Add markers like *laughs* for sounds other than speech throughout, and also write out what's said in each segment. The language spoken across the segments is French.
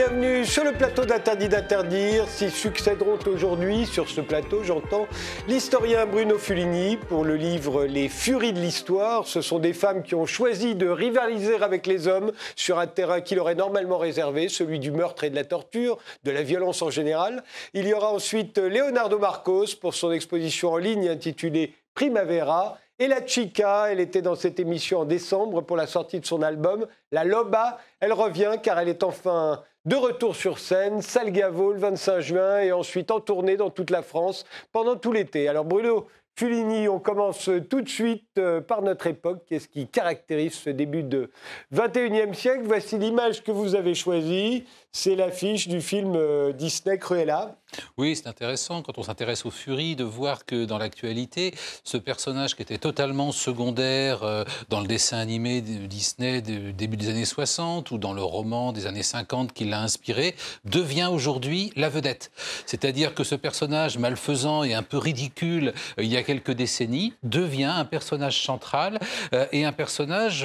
Bienvenue sur le plateau d'Interdit d'interdire. S'y succéderont aujourd'hui sur ce plateau, j'entends l'historien Bruno Fulini pour le livre Les Furies de l'Histoire. Ce sont des femmes qui ont choisi de rivaliser avec les hommes sur un terrain qui leur est normalement réservé, celui du meurtre et de la torture, de la violence en général. Il y aura ensuite Leonardo Marcos pour son exposition en ligne intitulée Primavera. Et la Chica, elle était dans cette émission en décembre pour la sortie de son album La Loba. Elle revient car elle est enfin de retour sur scène, Salgavo le 25 juin et ensuite en tournée dans toute la France pendant tout l'été. Alors Bruno Fulini, on commence tout de suite euh, par notre époque. Qu'est-ce qui caractérise ce début de 21e siècle? Voici l'image que vous avez choisie. C'est l'affiche du film euh, Disney Cruella. Oui, c'est intéressant quand on s'intéresse aux furies de voir que dans l'actualité, ce personnage qui était totalement secondaire euh, dans le dessin animé de Disney du début des années 60 ou dans le roman des années 50 qui l'a inspiré, devient aujourd'hui la vedette. C'est-à-dire que ce personnage malfaisant et un peu ridicule euh, il y a quelques décennies devient un personnage central et un personnage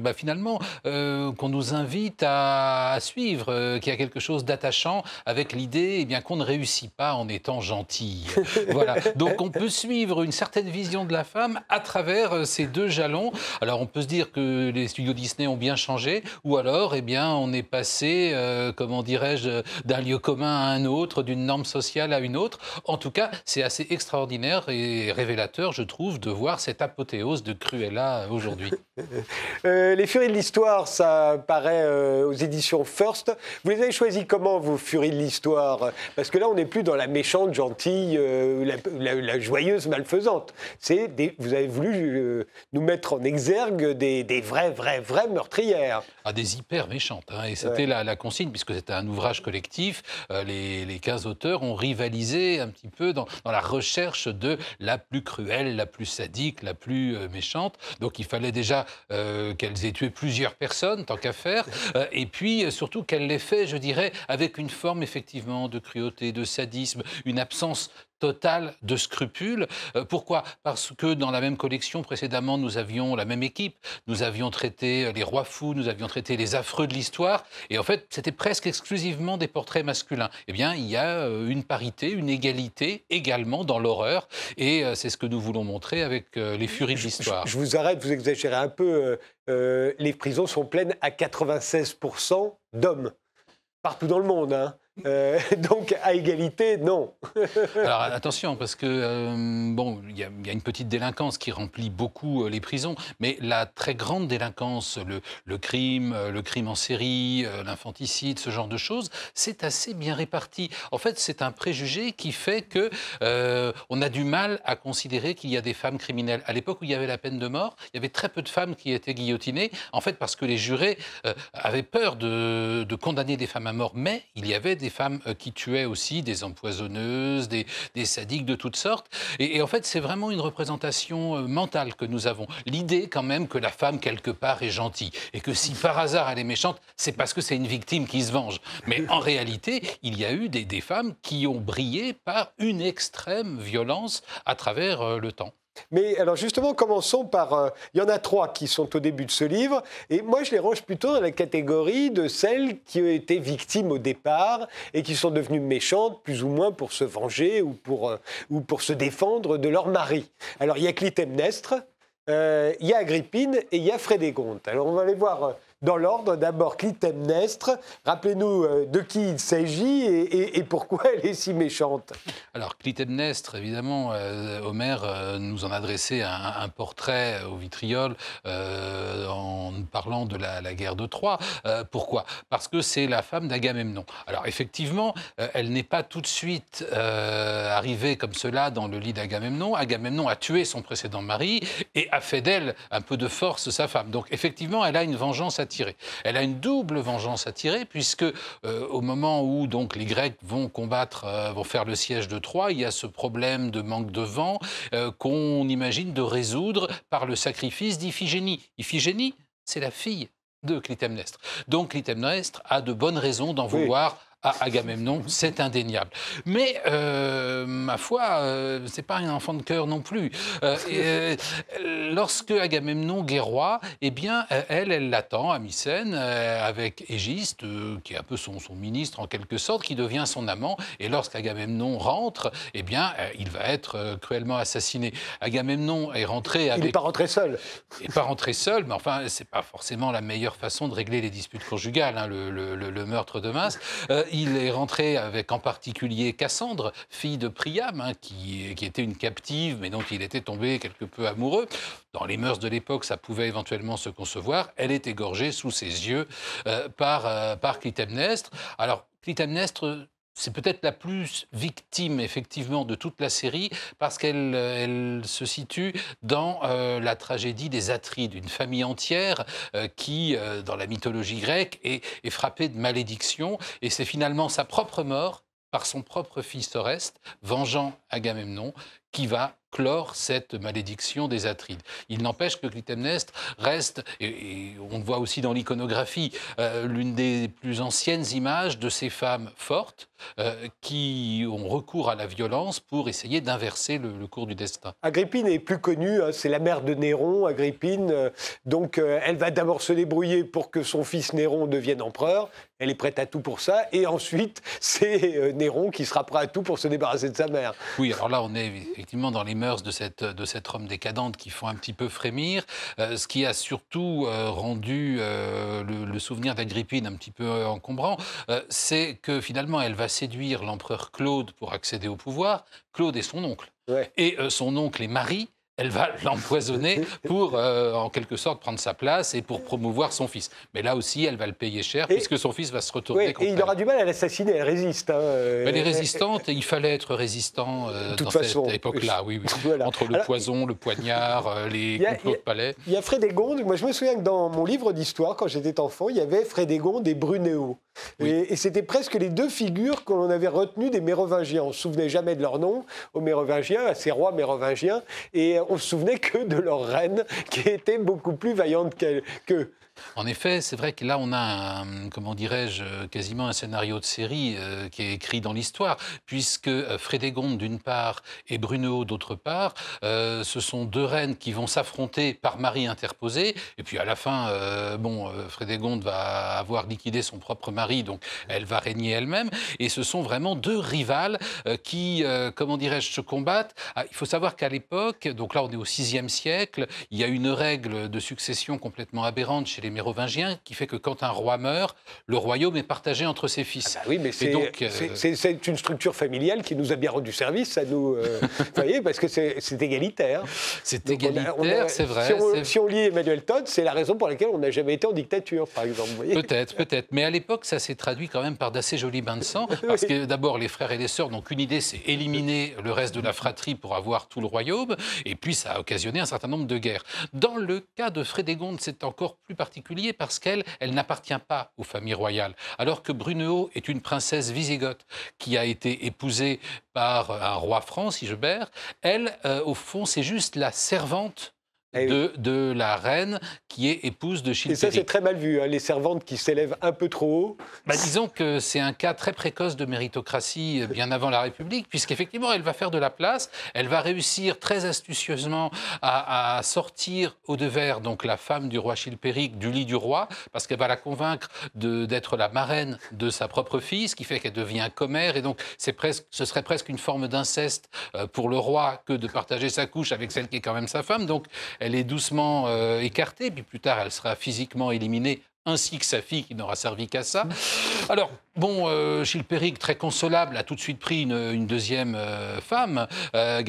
bah, finalement qu'on nous invite à, à suivre qu'il y a quelque chose d'attachant avec l'idée eh bien qu'on ne réussit pas en étant gentil. *laughs* voilà. Donc on peut suivre une certaine vision de la femme à travers euh, ces deux jalons. Alors on peut se dire que les studios Disney ont bien changé, ou alors eh bien on est passé, euh, comment dirais-je, d'un lieu commun à un autre, d'une norme sociale à une autre. En tout cas, c'est assez extraordinaire et révélateur, je trouve, de voir cette apothéose de Cruella aujourd'hui. *laughs* Euh, les Furies de l'Histoire, ça paraît aux éditions First. Vous les avez choisis comment, vos furies de l'histoire? Parce que là, on n'est plus dans la méchante, gentille, euh, la, joyeuse, malfaisante. C'est vous avez voulu euh, nous mettre en exergue des, des, vraies, vraies, vraies meurtrières. Ah, des hyper méchantes. Hein. et c'était la, consigne, puisque c'était un ouvrage collectif. Euh, les, les, 15 auteurs ont rivalisé un petit peu dans, dans, la recherche de la plus cruelle, la plus sadique, la plus méchante. Donc il fallait déjà qu'elles aient tué plusieurs personnes, tant qu'à faire. *laughs* et puis surtout qu'elles les fait, je dirais, avec une forme effectivement de cruauté, de sadisme, une absence totale de scrupules. Euh, pourquoi? Parce que dans la même collection précédemment, nous avions la même équipe, nous avions traité euh, les rois fous, nous avions traité les affreux de l'histoire, et en fait, c'était presque exclusivement des portraits masculins. Eh bien, il y a euh, une parité, une égalité également dans l'horreur, et c'est ce que nous voulons montrer avec les furies de l'histoire. Je, vous arrête, vous exagérez un peu. les prisons sont pleines à 96% d'hommes partout dans le monde. Hein. Euh, *laughs* donc à égalité, non. *laughs* Alors attention, parce que euh, bon, il y, a une petite délinquance qui remplit beaucoup euh, les prisons, mais la très grande délinquance, le, crime, le crime en série, l'infanticide, ce genre de choses, c'est assez bien réparti. En fait, c'est un préjugé qui fait que on a du mal à considérer qu'il y a des femmes criminelles. À l'époque où il y avait la peine de mort, il y avait très peu de femmes qui étaient guillotinées, en fait parce que les jurés avaient peur de, de condamner des femmes à mort, mais il y avait des femmes euh, qui tuaient aussi, des empoisonneuses, des, sadiques de toutes sortes. Et, en fait, c'est vraiment une représentation euh, mentale que nous avons. L'idée quand même que la femme, quelque part, est gentille. Et que si par hasard elle est méchante, c'est parce que c'est une victime qui se venge. Mais en réalité, il y a eu des, des femmes qui ont brillé par une extrême violence à travers euh, le temps. Mais alors justement, commençons par... Euh, il y en a trois qui sont au début de ce livre, et moi je les range plutôt dans la catégorie de celles qui ont été victimes au départ et qui sont devenues méchantes, plus ou moins pour se venger ou pour, euh, ou pour se défendre de leur mari. Alors il y a Clytemnestre, euh, il y a Agrippine et il y a Frédégonde. Alors on va aller voir dans l'ordre. D'abord, Clytemnestre. Rappelez-nous euh, de qui il s'agit et, pourquoi elle est si méchante. Alors, Clytemnestre, évidemment, euh, Homère euh, nous en a dressé un, portrait au vitriol en parlant de la, guerre de Troie. pourquoi? Parce que c'est la femme d'Agamemnon. Alors, effectivement, elle n'est pas tout de suite arrivée comme cela dans le lit d'Agamemnon. Agamemnon a tué son précédent mari et a fait d'elle un peu de force sa femme. Donc, effectivement, elle a une vengeance à elle a une double vengeance à tirer, puisque euh, au moment où donc les Grecs vont combattre, euh, vont faire le siège de Troie, il y a ce problème de manque de vent euh, qu'on imagine de résoudre par le sacrifice d'Iphigénie. Iphigénie, c'est la fille de Clytemnestre. Donc Clytemnestre a de bonnes raisons d'en vouloir à Agamemnon, c'est indéniable. Mais, euh, ma foi, euh, c'est pas un enfant de cœur non plus. Euh, euh, lorsque Agamemnon guerroie, eh bien, elle, elle l'attend à Mycène avec Égiste, qui est un peu son, son, ministre en quelque sorte, qui devient son amant. Et lorsqu'Agamemnon rentre, eh bien, il va être cruellement assassiné. Agamemnon est rentré avec... Il n'est pas rentré seul. Il n'est pas rentré seul, mais enfin, c'est pas forcément la meilleure façon de régler les disputes conjugales, hein, le, le, le, meurtre de masse. Il est rentré avec en particulier Cassandre, fille de Priam, hein, qui, était une captive, mais dont il était tombé quelque peu amoureux. Dans les mœurs de l'époque, ça pouvait éventuellement se concevoir. Elle est égorgée sous ses yeux euh, par, euh, par Clytemnestre. Alors, Clytemnestre, c'est peut-être la plus victime, effectivement, de toute la série, parce qu'elle elle se situe dans euh, la tragédie des Atrides, une famille entière euh, qui, euh, dans la mythologie grecque, est, est frappée de malédiction, et c'est finalement sa propre mort par son propre fils Oreste, vengeant Agamemnon, qui va clore cette malédiction des Atrides. Il n'empêche que Clytemnestre reste, et, on le voit aussi dans l'iconographie, euh, l'une des plus anciennes images de ces femmes fortes euh, qui ont recours à la violence pour essayer d'inverser le, cours du destin. Agrippine est plus connue, hein, c'est la mère de Néron, Agrippine. Euh, donc elle va d'abord se débrouiller pour que son fils Néron devienne empereur. Elle est prête à tout pour ça. Et ensuite, *laughs* c'est Néron qui sera prêt à tout pour se débarrasser de sa mère. Oui, alors là, on est effectivement dans les mœurs de cette, de cette Rome décadente qui font un petit peu frémir. Euh, ce qui a surtout euh, rendu euh, le, souvenir d'Agrippine un petit peu encombrant, c'est que finalement, elle va séduire l'empereur Claude pour accéder au pouvoir. Claude est son oncle. Et son oncle est Marie elle va *laughs* l'empoisonner pour, euh, en quelque sorte, prendre sa place et pour promouvoir son fils. Mais là aussi, elle va le payer cher, puisque son fils va se retourner contre Et il aura du mal à l'assassiner, elle résiste. Hein, euh, elle est résistante, et il fallait être résistant euh, dans cette époque-là, oui, *laughs* Entre le poison, le poignard, les complots de palais. Il y a Frédégonde, moi je me souviens que dans mon livre d'histoire, quand j'étais enfant, il y avait Frédégonde et Brunéo. Et, c'était presque les deux figures que l'on avait retenues des Mérovingiens. On ne se souvenait jamais de leur nom aux Mérovingiens, à ces rois mérovingiens, et on se souvenait que de leur reine, qui était beaucoup plus vaillante qu'eux. En effet, c'est vrai que là, on a, comment dirais-je, quasiment un scénario de série euh, qui est écrit dans l'histoire, puisque euh, Frédégonde, d'une part, et Brunehaut, d'autre part, euh, ce sont deux reines qui vont s'affronter par mari interposé, et puis à la fin, bon, Frédégonde va avoir liquidé son propre mari, donc elle va régner elle-même, et ce sont vraiment deux rivales qui, comment dirais-je, se combattent. Ah, il faut savoir qu'à l'époque, donc là, on est au VIe siècle, il y a une règle de succession complètement aberrante chez les mérovingiens qui fait que quand un roi meurt, le royaume est partagé entre ses fils. Ah bah oui, mais euh, c'est une structure familiale qui nous a bien rendu service, ça nous, euh, *laughs* vous voyez, parce que c'est égalitaire. C'est égalitaire, c'est vrai. Si on, lit Emmanuel Todd, c'est la raison pour laquelle on n'a jamais été en dictature, par exemple. Peut-être, peut-être. Mais à l'époque, ça s'est traduit quand même par d'assez jolis bains de sang, *laughs* parce que d'abord, les frères et les sœurs n'ont qu'une idée, c'est éliminer le reste de la fratrie pour avoir tout le royaume, et puis ça a occasionné un certain nombre de guerres. Dans le cas de Frédégonde, c'est encore plus particulier parce qu'elle, elle, n'appartient pas aux familles royales. Alors que Brunehaut est une princesse wisigothe qui a été épousée par un roi franc, Sigebert. Elle, euh, au fond, c'est juste la servante de, de, la reine qui est épouse de Chilpéric. Et ça, c'est très mal vu, hein, les servantes qui s'élèvent un peu trop haut. Bah, disons que c'est un cas très précoce de méritocratie euh, bien avant la République, puisqu'effectivement, elle va faire de la place, elle va réussir très astucieusement à, à sortir au devers donc la femme du roi Chilpéric du lit du roi, parce qu'elle va la convaincre d'être la marraine de sa propre fille, ce qui fait qu'elle devient commère, et donc presque, ce serait presque une forme d'inceste euh, pour le roi que de partager sa couche avec celle qui est quand même sa femme. Donc elle est doucement euh, écartée, puis plus tard, elle sera physiquement éliminée ainsi que sa fille qui n'aura servi qu'à ça. Alors, bon, euh, Chilpéric, très consolable, a tout de suite pris une, deuxième euh, femme, euh,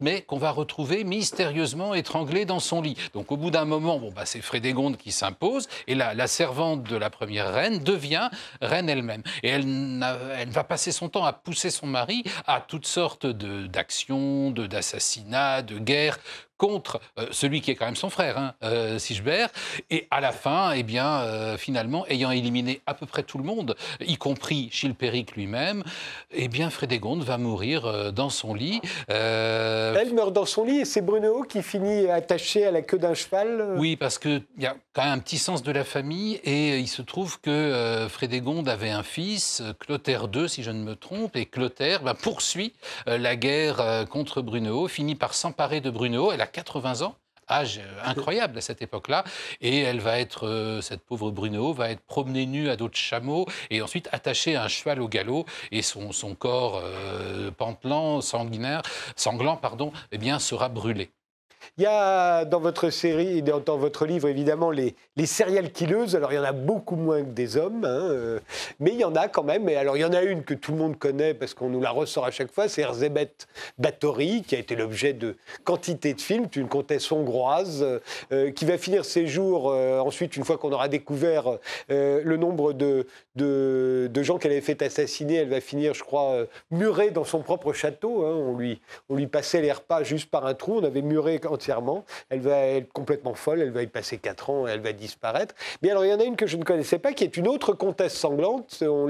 mais qu'on va retrouver mystérieusement étranglée dans son lit. Donc, au bout d'un moment, bon, bah, c'est Frédégonde qui s'impose, et la, la, servante de la première reine devient reine elle-même. Et elle, va passer son temps à pousser son mari à toutes sortes d'actions, d'assassinats, de, de guerres contre euh, celui qui est quand même son frère, hein, euh, Et à la fin, eh bien, finalement, ayant éliminé à peu près tout le monde, y compris Chilpéric lui-même, eh bien Frédégonde va mourir dans son lit. Elle meurt dans son lit et c'est Bruno qui finit attaché à la queue d'un cheval Oui, parce qu'il y a quand même un petit sens de la famille et il se trouve que Frédégonde avait un fils, Clotaire II, si je ne me trompe, et Clotaire ben, poursuit la guerre contre Bruno, finit par s'emparer de Bruno. Elle a 80 ans âge euh, incroyable à cette époque-là. Et elle va être, euh, cette pauvre Bruno, va être promenée nue à d'autres chameaux et ensuite attachée à un cheval au galop. Et son, son corps euh, pantelant, sanguinaire, sanglant, pardon, eh bien, sera brûlé. Il y a dans votre série, dans, dans votre livre, évidemment, les, les serial killeuses. Alors, il y en a beaucoup moins que des hommes, hein, euh, mais il y en a quand même. Et alors, il y en a une que tout le monde connaît parce qu'on nous la ressort à chaque fois, c'est Erzébeth Bathory, qui a été l'objet de quantité de films, une comtesse hongroise, euh, qui va finir ses jours, euh, ensuite, une fois qu'on aura découvert le nombre de, de, de gens qu'elle avait fait assassiner, elle va finir, je crois, murée dans son propre château. Hein. On, lui, on lui passait les repas juste par un trou, on avait muré entièrement. Elle va être complètement folle, elle va y passer 4 ans, elle va disparaître. Mais alors, il y en a une que je ne connaissais pas, qui est une autre comtesse sanglante, on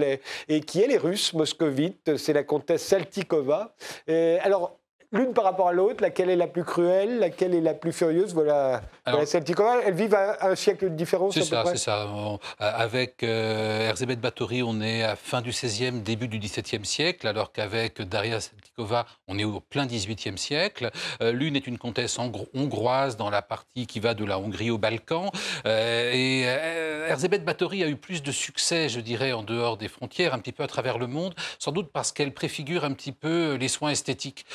et qui est les Russes, moscovites, c'est la comtesse Saltikova. alors, l'une par rapport à l'autre, laquelle est la plus cruelle, laquelle est la plus furieuse. Voilà, voilà Saltikova. Elles vivent à un siècle de différence. C'est ça, c'est ça. avec euh, Erzébet Batory, on est à fin du XVIe, début du XVIIe siècle, alors qu'avec Daria Saltikova, on est au plein XVIIIe siècle. Euh, l'une est une comtesse hongroise dans la partie qui va de la Hongrie au Balkan. Euh, et euh, Erzébet Batory a eu plus de succès, je dirais, en dehors des frontières, un petit peu à travers le monde, sans doute parce qu'elle préfigure un petit peu les soins esthétiques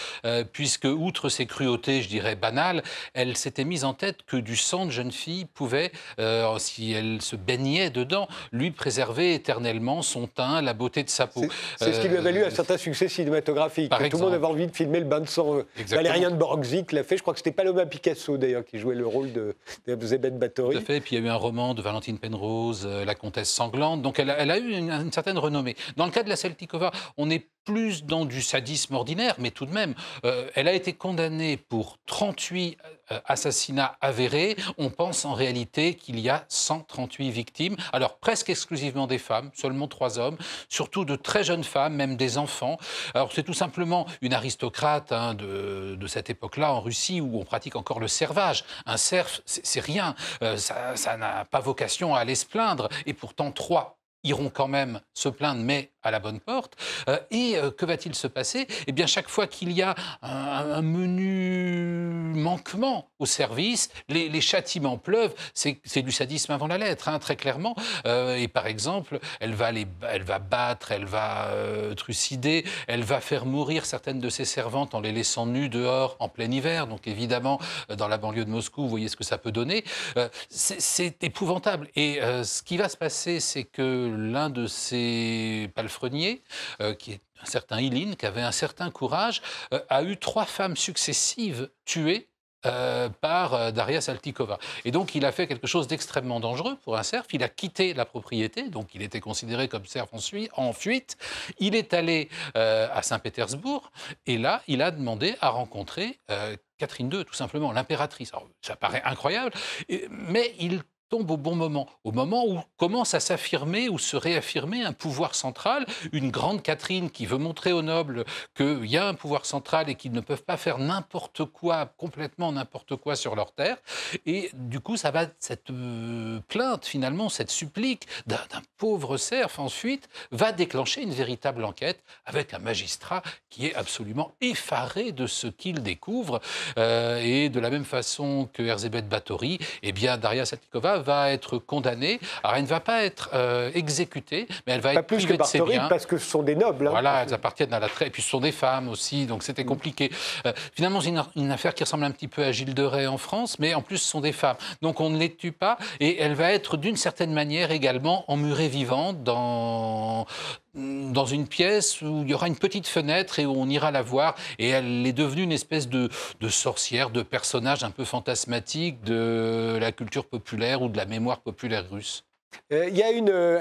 puisque, outre ses cruautés, je dirais, banales, elle s'était mise en tête que du sang de jeune fille pouvait, euh, si elle se baignait dedans, lui préserver éternellement son teint, la beauté de sa peau. C'est ce qui lui a valu un certain succès cinématographique. Par tout le monde avait envie de filmer le bain de sang. Valérien de Borgzik l'a fait. Je crois que c'était Paloma Picasso, d'ailleurs, qui jouait le rôle de, de Bathory. Tout à fait. Et puis il y a eu un roman de Valentine Penrose, euh, La comtesse sanglante. Donc elle a, eu une, une, certaine renommée. Dans le cas de la Celtikova, on est plus dans du sadisme ordinaire, mais tout de même, euh, elle a été condamnée pour 38 euh, assassinats avérés. On pense en réalité qu'il y a 138 victimes, alors presque exclusivement des femmes, seulement trois hommes, surtout de très jeunes femmes, même des enfants. Alors c'est tout simplement une aristocrate hein, de, cette époque-là en Russie où on pratique encore le servage. Un serf, c'est rien, euh, ça n'a pas vocation à aller se plaindre, et pourtant trois iront quand même se plaindre, mais à la bonne porte. Euh, et euh, que va-t-il se passer? Eh bien, chaque fois qu'il y a un, menu manquement au service, les, châtiments pleuvent. C'est du sadisme avant la lettre, hein, très clairement. Euh, et par exemple, elle va, les, elle va battre, elle va trucider, elle va faire mourir certaines de ses servantes en les laissant nues dehors en plein hiver. Donc évidemment, dans la banlieue de Moscou, vous voyez ce que ça peut donner. c'est épouvantable. Et ce qui va se passer, c'est que l'un de ces palefreniers, euh, qui est un certain Ilin, qui avait un certain courage, euh, a eu trois femmes successives tuées euh, par Daria Saltikova. Et donc, il a fait quelque chose d'extrêmement dangereux pour un cerf. Il a quitté la propriété, donc il était considéré comme cerf en, fuite. Il est allé à Saint-Pétersbourg, et là, il a demandé à rencontrer Catherine II, tout simplement, l'impératrice. Ça paraît incroyable, mais il tombe au bon moment, au moment où commence à s'affirmer ou se réaffirmer un pouvoir central, une grande Catherine qui veut montrer aux nobles qu'il y a un pouvoir central et qu'ils ne peuvent pas faire n'importe quoi, complètement n'importe quoi sur leur terre. Et du coup, ça va, cette euh, plainte finalement, cette supplique d'un pauvre serf en fuite, va déclencher une véritable enquête avec un magistrat qui est absolument effaré de ce qu'il découvre. Euh, et de la même façon que Erzébeth Batory, eh bien, Daria Satikova va être condamnée. Alors, elle ne va pas être euh, exécutée, mais elle va pas être plus privée que de ses biens. parce que ce sont des nobles. Hein. Voilà, elles appartiennent à la traite. Et puis, ce sont des femmes aussi, donc c'était mm. compliqué. Euh, finalement, c'est une, affaire qui ressemble un petit peu à Gilles de Rais en France, mais en plus, ce sont des femmes. Donc, on ne les tue pas. Et elle va être, d'une certaine manière, également emmurée vivante dans dans une pièce où il y aura une petite fenêtre et où on ira la voir. Et elle est devenue une espèce de, de sorcière, de personnage un peu fantasmatique de la culture populaire de la mémoire populaire russe. Euh, il y a une, euh,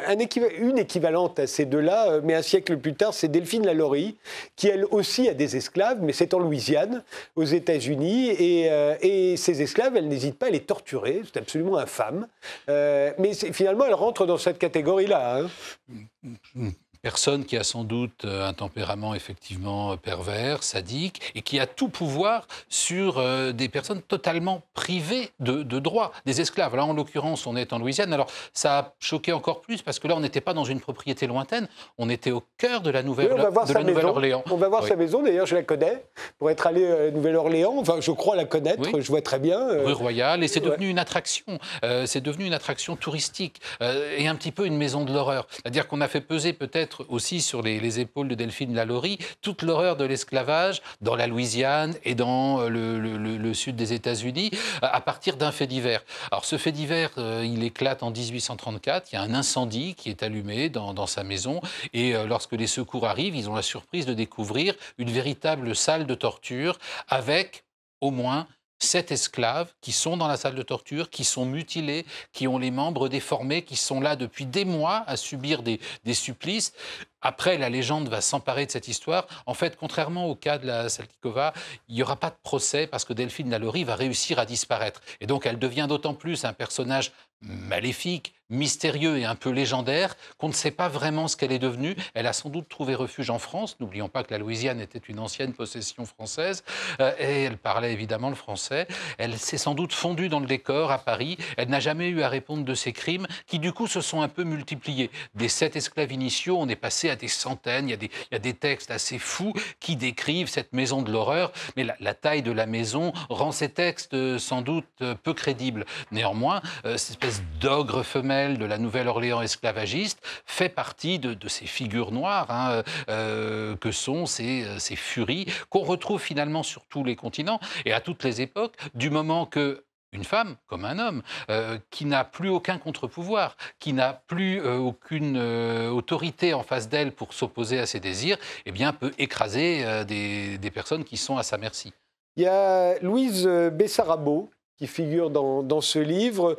une équivalente à ces deux-là, euh, mais un siècle plus tard, c'est Delphine Lalaurie, qui elle aussi a des esclaves, mais c'est en Louisiane, aux États-Unis, et, et, ces esclaves, elle n'hésite pas à les torturer, c'est absolument infâme. mais finalement, elle rentre dans cette catégorie-là. Hein. Personne qui a sans doute euh, un tempérament effectivement euh, pervers, sadique, et qui a tout pouvoir sur euh, des personnes totalement privées de, droits, des esclaves. Là, en l'occurrence, on est en Louisiane. Alors, ça a choqué encore plus parce que là, on n'était pas dans une propriété lointaine, on était au cœur de la Nouvelle-Orléans. on va voir sa maison, d'ailleurs, je la connais, pour être allé à Nouvelle-Orléans, enfin, je crois la connaître, je vois très bien. Rue Royale, et c'est devenu une attraction, c'est devenu une attraction touristique, et un petit peu une maison de l'horreur. C'est-à-dire qu'on a fait peser peut-être aussi sur les, épaules de Delphine Lalaurie toute l'horreur de l'esclavage dans la Louisiane et dans euh, le, sud des États-Unis à partir d'un fait divers. Alors ce fait divers, euh, il éclate en 1834. Il y a un incendie qui est allumé dans, sa maison et euh, lorsque les secours arrivent, ils ont la surprise de découvrir une véritable salle de torture avec au moins sept esclaves qui sont dans la salle de torture, qui sont mutilés, qui ont les membres déformés, qui sont là depuis des mois à subir des, supplices. Après, la légende va s'emparer de cette histoire. En fait, contrairement au cas de la Saltikova, il n'y aura pas de procès parce que Delphine Lalaurie va réussir à disparaître. Et donc, elle devient d'autant plus un personnage maléfique, mystérieux et un peu légendaire, qu'on ne sait pas vraiment ce qu'elle est devenue. Elle a sans doute trouvé refuge en France. N'oublions pas que la Louisiane était une ancienne possession française euh, et elle parlait évidemment le français. Elle s'est sans doute fondue dans le décor à Paris. Elle n'a jamais eu à répondre de ses crimes qui, du coup, se sont un peu multipliés. Des sept esclaves initiaux, on est passé à des centaines. Il y a des, textes assez fous qui décrivent cette maison de l'horreur, mais la, la, taille de la maison rend ces textes euh, sans doute euh, peu crédibles. Néanmoins, cette espèce d'ogre femelle de la Nouvelle-Orléans esclavagiste fait partie de, ces figures noires hein, euh, que sont ces, euh, ces furies qu'on retrouve finalement sur tous les continents et à toutes les époques, du moment que une femme comme un homme, euh, qui n'a plus aucun contre-pouvoir, qui n'a plus aucune autorité en face d'elle pour s'opposer à ses désirs, eh bien, peut écraser des, des, personnes qui sont à sa merci. Il y a Louise Bessarabo, qui figure dans, ce livre,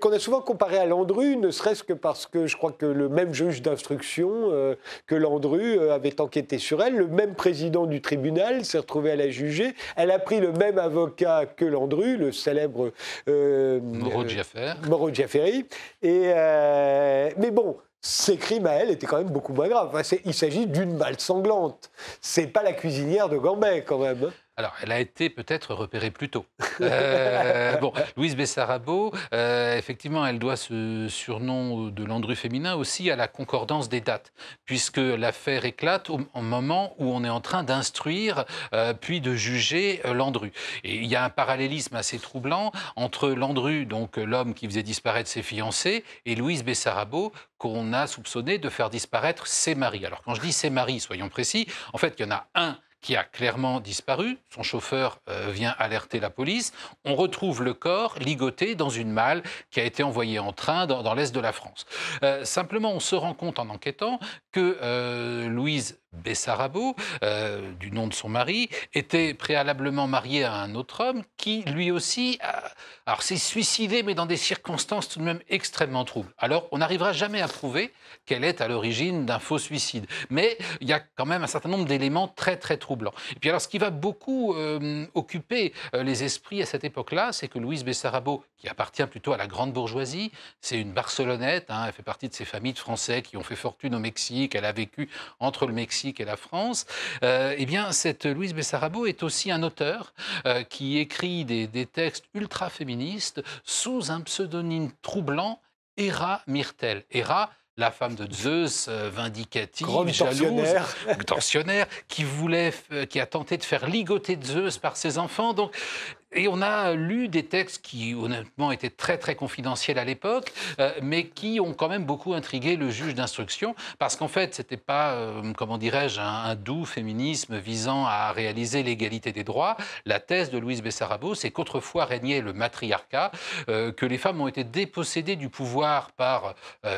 qu'on a souvent comparé à Landru, ne serait-ce que parce que je crois que le même juge d'instruction euh, que Landru euh, avait enquêté sur elle, le même président du tribunal s'est retrouvé à la juger, elle a pris le même avocat que Landru, le célèbre euh, Moreau Giaffer. Moreau Et, mais bon, ces crimes à elle étaient quand même beaucoup moins graves. il s'agit d'une balle sanglante. C'est pas la cuisinière de Gambet quand même. Alors, elle a été peut-être repérée plus tôt. *laughs* Euh, bon, Louise Bessarabo, euh, effectivement, elle doit ce surnom de Landru féminin aussi à la concordance des dates, puisque l'affaire éclate au, moment où on est en train d'instruire euh, puis de juger Landru. Et il y a un parallélisme assez troublant entre Landru, donc l'homme qui faisait disparaître ses fiancés, et Louise Bessarabo, qu'on a soupçonné de faire disparaître ses maris. Alors, quand je dis ses maris, soyons précis, en fait, il y en a un qui a clairement disparu. Son chauffeur euh, vient alerter la police. On retrouve le corps ligoté dans une malle qui a été envoyée en train dans, l'est de la France. Euh, simplement, on se rend compte en enquêtant que euh, Louise Bessarabo, du nom de son mari, était préalablement mariée à un autre homme qui, lui aussi, alors s'est suicidé, mais dans des circonstances tout de même extrêmement troubles. Alors, on n'arrivera jamais à prouver qu'elle est à l'origine d'un faux suicide. Mais il y a quand même un certain nombre d'éléments très, très troublants. Et puis alors, ce qui va beaucoup euh, occuper euh, les esprits à cette époque-là, c'est que Louise Bessarabo, qui appartient plutôt à la grande bourgeoisie, c'est une Barcelonnette, hein, elle fait partie de ces familles de Français qui ont fait fortune au Mexique, elle a vécu entre le Mexique et la France. Euh, eh bien, cette Louise Bessarabo est aussi un auteur qui écrit des, des textes ultra féministes sous un pseudonyme troublant, Hera Myrtel. Hera, la femme de Zeus, euh, vindicative, jalouse, tensionnaire, *laughs* qui voulait, qui a tenté de faire ligoter Zeus par ses enfants. Donc, et on a lu des textes qui, honnêtement, étaient très, très confidentiels à l'époque, euh, mais qui ont quand même beaucoup intrigué le juge d'instruction, parce qu'en fait, ce n'était pas, euh, comment dirais-je, un, doux féminisme visant à réaliser l'égalité des droits. La thèse de Louise Bessarabo, c'est qu'autrefois régnait le matriarcat, euh, que les femmes ont été dépossédées du pouvoir par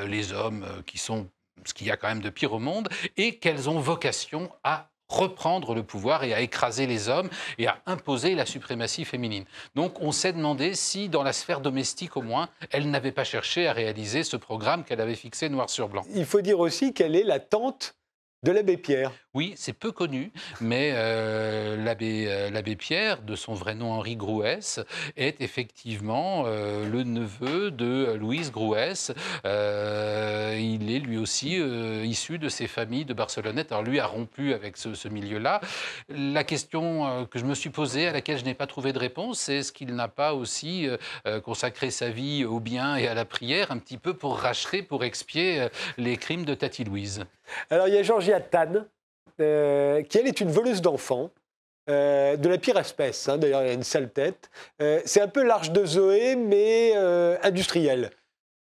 les hommes qui sont ce qu'il y a quand même de pire au monde, et qu'elles ont vocation à reprendre le pouvoir et à écraser les hommes et à imposer la suprématie féminine. Donc on s'est demandé si, dans la sphère domestique au moins, elle n'avait pas cherché à réaliser ce programme qu'elle avait fixé noir sur blanc. Il faut dire aussi qu'elle est la tante de l'abbé Pierre. Oui, c'est peu connu, mais euh, euh, l'abbé Pierre, de son vrai nom Henri Grouès, est effectivement euh, le neveu de Louise Grouès. il est lui aussi issu de ces familles de Barcelonnette. Alors lui a rompu avec ce, milieu-là. La question que je me suis posée, à laquelle je n'ai pas trouvé de réponse, c'est est-ce qu'il n'a pas aussi consacré sa vie au bien et à la prière, un petit peu pour racheter, pour expier les crimes de Tati Louise? Alors, il y a Georgia Tan, euh, qui elle est une voleuse d'enfants. Euh, de la pire espèce, hein, d'ailleurs elle a une sale tête. Euh, c'est un peu l'arche de Zoé, mais industriel.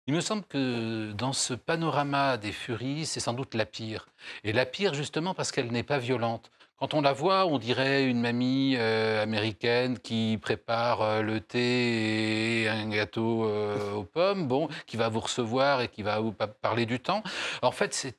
Il me semble que dans ce panorama des furies, c'est sans doute la pire. Et la pire justement parce qu'elle n'est pas violente. Quand on la voit, on dirait une mamie américaine qui prépare le thé et un gâteau aux pommes, bon, qui va vous recevoir et qui va vous parler du temps. En fait, c'est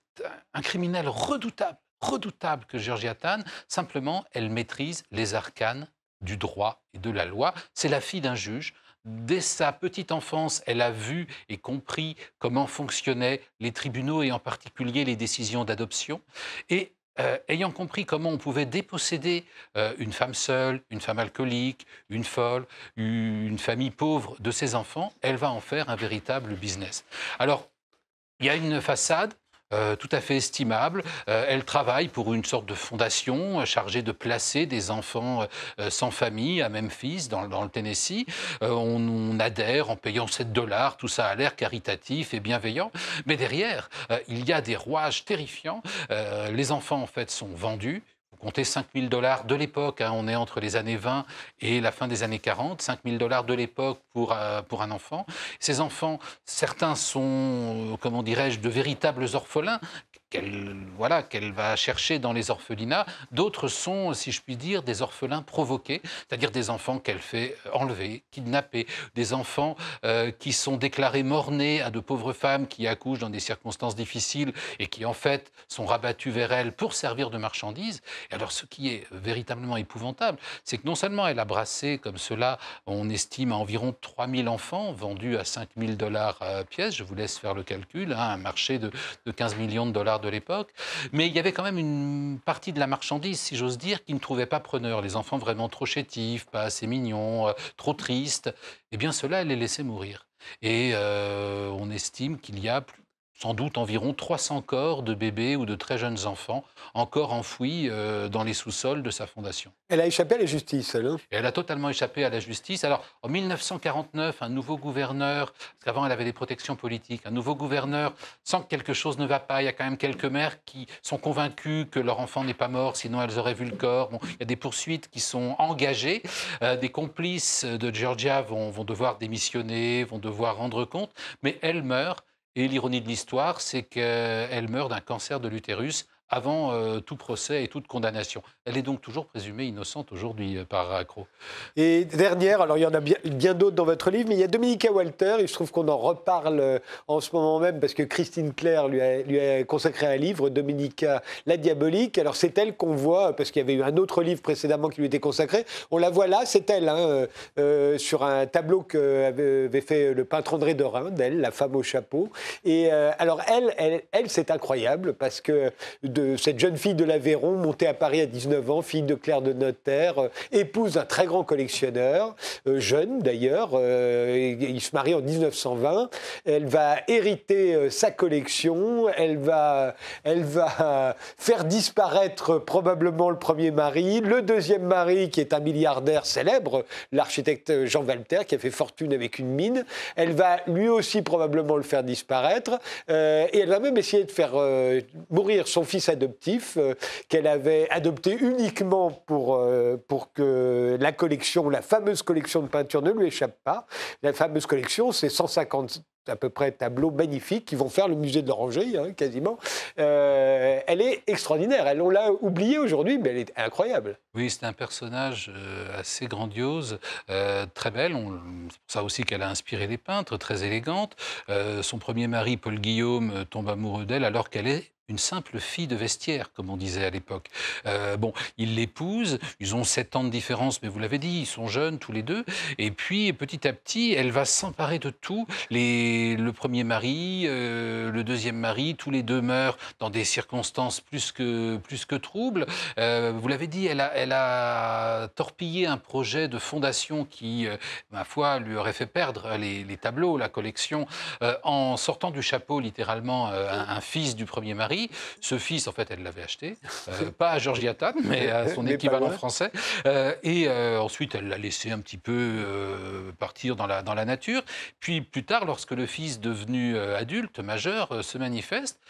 un criminel redoutable, redoutable que Georgia Tan. Simplement, elle maîtrise les arcanes du droit et de la loi. C'est la fille d'un juge. Dès sa petite enfance, elle a vu et compris comment fonctionnaient les tribunaux et en particulier les décisions d'adoption. Et euh, ayant compris comment on pouvait déposséder euh, une femme seule, une femme alcoolique, une folle, une famille pauvre de ses enfants, elle va en faire un véritable business. Alors, il y a une façade, euh, tout à fait estimable. Euh, elle travaille pour une sorte de fondation euh, chargée de placer des enfants sans famille à Memphis, dans, dans le Tennessee. On, adhère en payant 7 dollars. Tout ça a l'air caritatif et bienveillant. Mais derrière, il y a des rouages terrifiants. les enfants, en fait, sont vendus comptez 5 000 dollars de l'époque, hein, on est entre les années 20 et la fin des années 40, 5 000 dollars de l'époque pour, euh, pour un enfant. Ces enfants, certains sont, euh, comment dirais-je, de véritables orphelins qu'elle voilà, qu'elle va chercher dans les orphelinats. D'autres sont, si je puis dire, des orphelins provoqués, c'est-à-dire des enfants qu'elle fait enlever, kidnapper, des enfants euh, qui sont déclarés morts-nés à de pauvres femmes qui accouchent dans des circonstances difficiles et qui en fait sont rabattus vers elle pour servir de marchandises. Et alors ce qui est véritablement épouvantable, c'est que non seulement elle a brassé comme cela, on estime à environ 3000 enfants vendus à 5000 dollars à pièce, je vous laisse faire le calcul, hein, un marché de, de 15 millions de dollars de l'époque, mais il y avait quand même une partie de la marchandise, si j'ose dire, qui ne trouvait pas preneur. Les enfants vraiment trop chétifs, pas assez mignons, euh, trop tristes. Eh bien, cela, elle les laissait mourir. Et euh, on estime qu'il y a plus sans doute environ 300 corps de bébés ou de très jeunes enfants encore enfouis euh, dans les sous-sols de sa fondation. Elle a échappé à la justice, elle. Hein? Elle a totalement échappé à la justice. Alors, en 1949, un nouveau gouverneur, parce qu'avant elle avait des protections politiques, un nouveau gouverneur sent que quelque chose ne va pas. Il y a quand même quelques mères qui sont convaincues que leur enfant n'est pas mort, sinon elles auraient vu le corps. Bon, il y a des poursuites qui sont engagées. Euh, des complices de Georgia vont, vont devoir démissionner, vont devoir rendre compte, mais elle meurt et l'ironie de l'histoire, c'est qu'elle meurt d'un cancer de l'utérus avant euh, tout procès et toute condamnation. Elle est donc toujours présumée innocente aujourd'hui euh, par Accro. Et dernière, alors il y en a bien, bien d'autres dans votre livre, mais il y a Dominica Walter, et je trouve qu'on en reparle euh, en ce moment même parce que Christine Claire lui a, consacré un livre, Dominica la diabolique. Alors c'est elle qu'on voit, parce qu'il y avait eu un autre livre précédemment qui lui était consacré, on la voit là, c'est elle, hein, sur un tableau qu'avait avait fait le peintre André Dorin, d'elle, la femme au chapeau. Et alors elle, elle, elle c'est incroyable parce que cette jeune fille de l'Aveyron, montée à Paris à 19 ans, fille de clerc de notaire, euh, épouse d'un très grand collectionneur, euh, jeune d'ailleurs. Euh, il se marie en 1920. Elle va hériter sa collection. Elle va, elle va faire disparaître probablement le premier mari, le deuxième mari qui est un milliardaire célèbre, l'architecte Jean Walter, qui a fait fortune avec une mine. Elle va lui aussi probablement le faire disparaître. et elle va même essayer de faire mourir son fils adoptif euh, qu'elle avait adopté uniquement pour, euh, pour que la collection, la fameuse collection de peinture ne lui échappe pas. La fameuse collection, c'est 150 à peu près tableaux magnifiques qui vont faire le musée de l'Oranger, hein, quasiment. Euh, elle est extraordinaire. Elle, on l'a oubliée aujourd'hui, mais elle est incroyable. Oui, c'est un personnage assez grandiose, très belle. C'est pour ça aussi qu'elle a inspiré les peintres, très élégante. son premier mari, Paul Guillaume, tombe amoureux d'elle alors qu'elle est une simple fille de vestiaire, comme on disait à l'époque. Euh, bon, il l'épouse, ils ont sept ans de différence, mais vous l'avez dit, ils sont jeunes tous les deux. Et puis, petit à petit, elle va s'emparer de tout. Le premier mari, euh, le deuxième mari, tous les deux meurent dans des circonstances plus que, plus que troubles. Euh, vous l'avez dit, elle a, torpillé un projet de fondation qui, ma foi, lui aurait fait perdre les, tableaux, la collection, en sortant du chapeau littéralement un fils du premier mari ce fils, en fait, elle l'avait acheté, euh, pas à Georgiatan, mais à son équivalent français. Euh, et euh, ensuite, elle l'a laissé un petit peu partir dans la, dans la nature. Puis plus tard, lorsque le fils devenu adulte, majeur, se manifeste,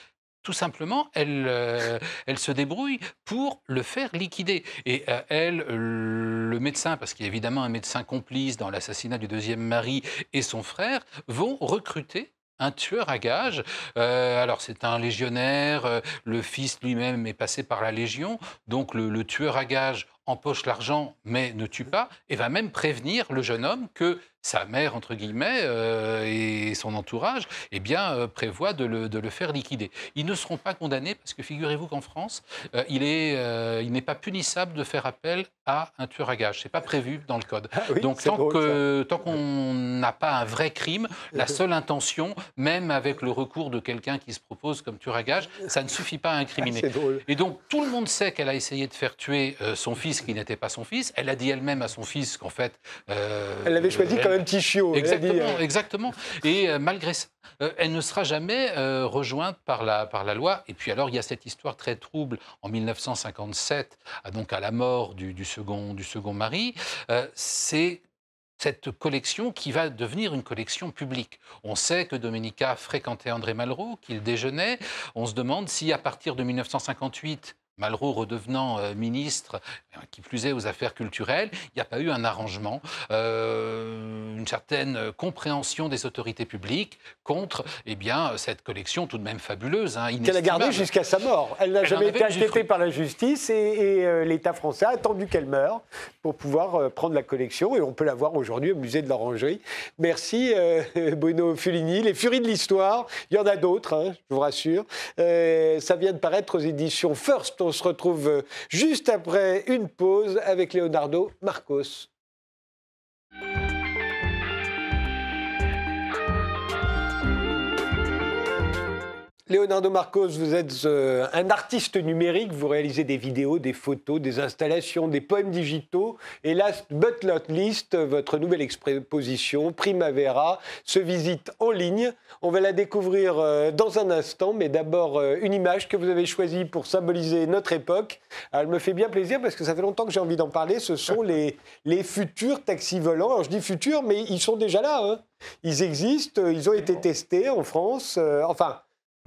tout simplement, elle, elle se débrouille pour le faire liquider. Et elle, le médecin, parce qu'il y a évidemment un médecin complice dans l'assassinat du deuxième mari, et son frère, vont recruter un tueur à gages. Euh, alors c'est un légionnaire, euh, le fils lui-même est passé par la Légion, donc le, le tueur à gages empoche l'argent mais ne tue pas, et va même prévenir le jeune homme que sa mère, entre guillemets, euh, et son entourage, eh bien, euh, prévoient de le, de le, faire liquider. Ils ne seront pas condamnés parce que figurez-vous qu'en France, euh, il est, il n'est pas punissable de faire appel à un tueur à gages. C'est pas prévu dans le code. *laughs* Ah oui, Donc, tant que, tant qu'on n'a pas un vrai crime, la *laughs* seule intention, même avec le recours de quelqu'un qui se propose comme tueur à gages, ça ne suffit pas à incriminer. *laughs* Et donc, tout le monde sait qu'elle a essayé de faire tuer son fils qui n'était pas son fils. Elle a dit elle-même à son fils qu'en fait. Elle l'avait choisi comme un petit chiot. Exactement, hein. exactement. Et euh, malgré ça, euh, elle ne sera jamais euh, rejointe par la, par la loi. Et puis alors, il y a cette histoire très trouble en 1957, à, donc à la mort du, du second, du second mari. C'est cette collection qui va devenir une collection publique. On sait que Domenica fréquentait André Malraux, qu'il déjeunait. On se demande si à partir de 1958, Malraux redevenant euh, ministre, euh, qui plus est aux affaires culturelles, il n'y a pas eu un arrangement, euh, une certaine compréhension des autorités publiques contre eh bien, cette collection tout de même fabuleuse. Hein, Qu'elle a gardée jusqu'à sa mort. Elle n'a jamais été achetée par la justice et, et euh, l'État français a attendu qu'elle meure pour pouvoir prendre la collection et on peut la voir aujourd'hui au musée de l'Orangerie. Merci *laughs* Bruno Fulini. Les Furies de l'Histoire, il y en a d'autres, hein, je vous rassure. ça vient de paraître aux éditions First. On se retrouve juste après une pause avec Leonardo Marcos. Leonardo Marcos, vous êtes euh, un artiste numérique, vous réalisez des vidéos, des photos, des installations, des poèmes digitaux. Et last but not least, votre nouvelle exposition, Primavera, se visite en ligne. On va la découvrir euh, dans un instant, mais d'abord euh, une image que vous avez choisie pour symboliser notre époque. Elle me fait bien plaisir parce que ça fait longtemps que j'ai envie d'en parler. Ce sont les, *laughs* les futurs taxis volants. Alors je dis futurs, mais ils sont déjà là. Hein. Ils existent, ils ont été testés en France. enfin,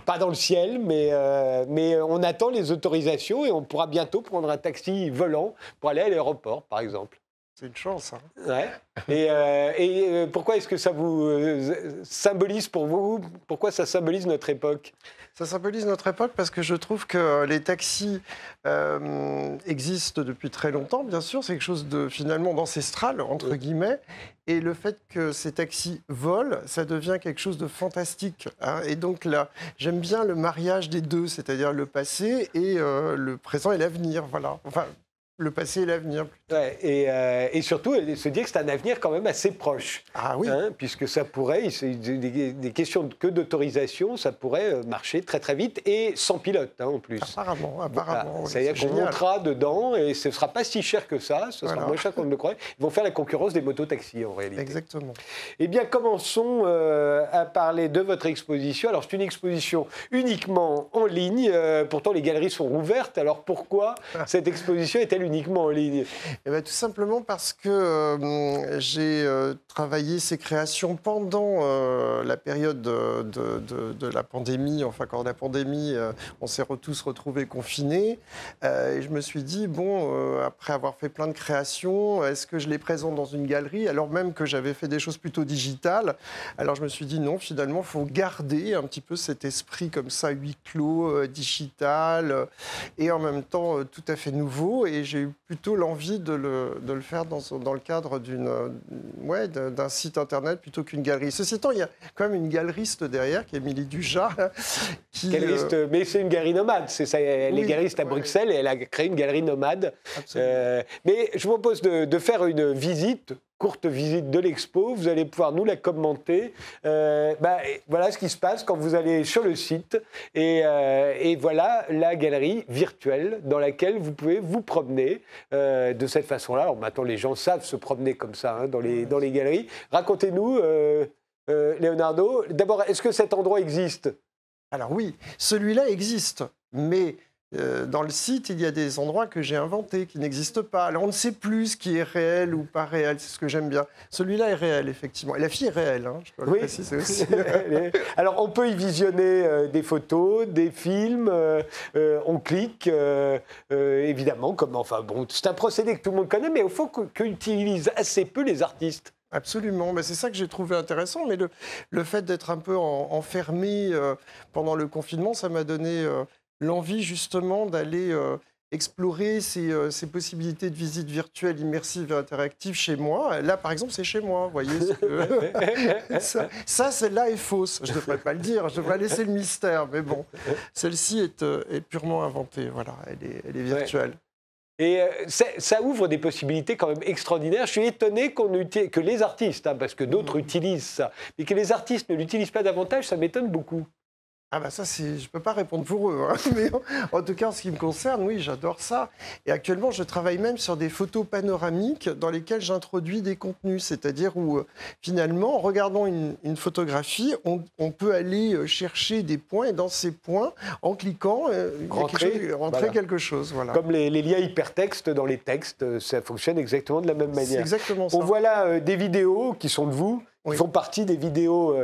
pas dans le ciel, mais, euh, mais on attend les autorisations et on pourra bientôt prendre un taxi volant pour aller à l'aéroport, par exemple. C'est une chance. Hein. Ouais. Et, euh, et euh, pourquoi est-ce que ça vous symbolise pour vous Pourquoi ça symbolise notre époque? Ça symbolise notre époque parce que je trouve que les taxis euh, existent depuis très longtemps, bien sûr. C'est quelque chose de finalement d'ancestral, entre guillemets. Et le fait que ces taxis volent, ça devient quelque chose de fantastique. Hein. Et donc là, j'aime bien le mariage des deux, c'est-à-dire le passé et euh, le présent et l'avenir. Voilà. Enfin, le passé et l'avenir. Ouais, et, euh, et, surtout, se dire que c'est un avenir quand même assez proche. Ah oui. Hein, puisque ça pourrait, des, des, questions que d'autorisation, ça pourrait euh, marcher très très vite et sans pilote hein, en plus. Apparemment, apparemment. C'est-à-dire qu'on montera dedans et ce ne sera pas si cher que ça, ce sera voilà. moins cher qu'on ne le croit. Ils vont faire la concurrence des mototaxis en réalité. Exactement. Eh bien, commençons euh, à parler de votre exposition. Alors, c'est une exposition uniquement en ligne. Euh, pourtant, les galeries sont ouvertes. Alors, pourquoi cette exposition est-elle uniquement en ligne eh bien, Tout simplement parce que euh, j'ai euh, travaillé ces créations pendant euh, la période de, la pandémie. Enfin, quand la pandémie, on s'est tous retrouvés confinés. Et je me suis dit, bon, après avoir fait plein de créations, est-ce que je les présente dans une galerie alors même que j'avais fait des choses plutôt digitales? Alors, je me suis dit, non, finalement, il faut garder un petit peu cet esprit comme ça, huis clos, digital, et en même temps tout à fait nouveau. Et j'ai eu plutôt l'envie de le, de le, faire dans, dans le cadre d'une, ouais, d'un site internet plutôt qu'une galerie. Ceci étant, il y a quand même une galeriste derrière, qui est Émilie Dujat. *laughs* Qui, galeriste, euh, Mais c'est une galerie nomade. C'est ça, elle est galeriste à Bruxelles et elle a créé une galerie nomade. Euh, mais je vous propose de, de faire une visite courte visite de l'expo. Vous allez pouvoir nous la commenter. Euh, bah, voilà ce qui se passe quand vous allez sur le site. Et, euh, et voilà la galerie virtuelle dans laquelle vous pouvez vous promener euh, de cette façon-là. Alors maintenant, les gens savent se promener comme ça hein, dans, les, dans les galeries. Racontez-nous, Leonardo, d'abord, est-ce que cet endroit existe? Alors oui, celui-là existe. Mais euh, dans le site, il y a des endroits que j'ai inventés, qui n'existent pas. Alors on ne sait plus ce qui est réel ou pas réel, c'est ce que j'aime bien. Celui-là est réel, effectivement. Et la fille est réelle, hein, je peux oui. le préciser aussi. *laughs* Alors on peut y visionner euh, des photos, des films, euh, on clique, évidemment, comme, enfin bon, c'est un procédé que tout le monde connaît, mais il faut qu'utilisent assez peu les artistes. Absolument, c'est ça que j'ai trouvé intéressant. Mais le, le fait d'être un peu enfermé pendant le confinement, ça m'a donné l'envie justement d'aller euh, explorer euh, ces, possibilités de visite virtuelle, immersive et interactive chez moi. Là, par exemple, c'est chez moi, vous voyez. *laughs* ça, celle-là est fausse. Je ne devrais pas le dire, je devrais laisser le mystère. Mais bon, celle-ci est, euh, est, purement inventée, voilà, elle est, elle est virtuelle. Et ça ouvre des possibilités quand même extraordinaires. Je suis étonné qu'on que les artistes, hein, parce que d'autres mmh. utilisent ça, mais que les artistes ne l'utilisent pas davantage, ça m'étonne beaucoup. Ah bah ça, c'est, je peux pas répondre pour eux, hein. *laughs* mais en, tout cas, en ce qui me concerne, oui, j'adore ça. Et actuellement, je travaille même sur des photos panoramiques dans lesquelles j'introduis des contenus, c'est-à-dire où euh, finalement, en regardant une, photographie, on, peut aller euh, chercher des points et dans ces points, en cliquant, euh, rentrer, rentrer quelque chose. Voilà. Comme les, liens hypertextes dans les textes, ça fonctionne exactement de la même manière. C'est exactement ça. On voit là des vidéos qui sont de vous, qui font partie des vidéos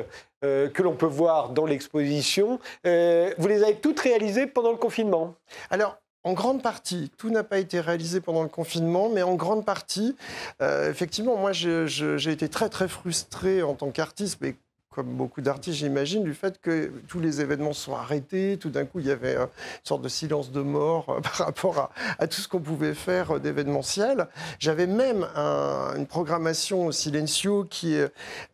euh, que l'on peut voir dans l'exposition. Euh, vous les avez toutes réalisées pendant le confinement? Alors, en grande partie, tout n'a pas été réalisé pendant le confinement, mais en grande partie, euh, effectivement, moi j'ai été très très frustré en tant qu'artiste, mais comme beaucoup d'artistes, j'imagine, du fait que tous les événements sont arrêtés. Tout d'un coup, il y avait une sorte de silence de mort euh, *laughs* par rapport à, tout ce qu'on pouvait faire euh, d'événementiel. J'avais même une programmation au Silencio qui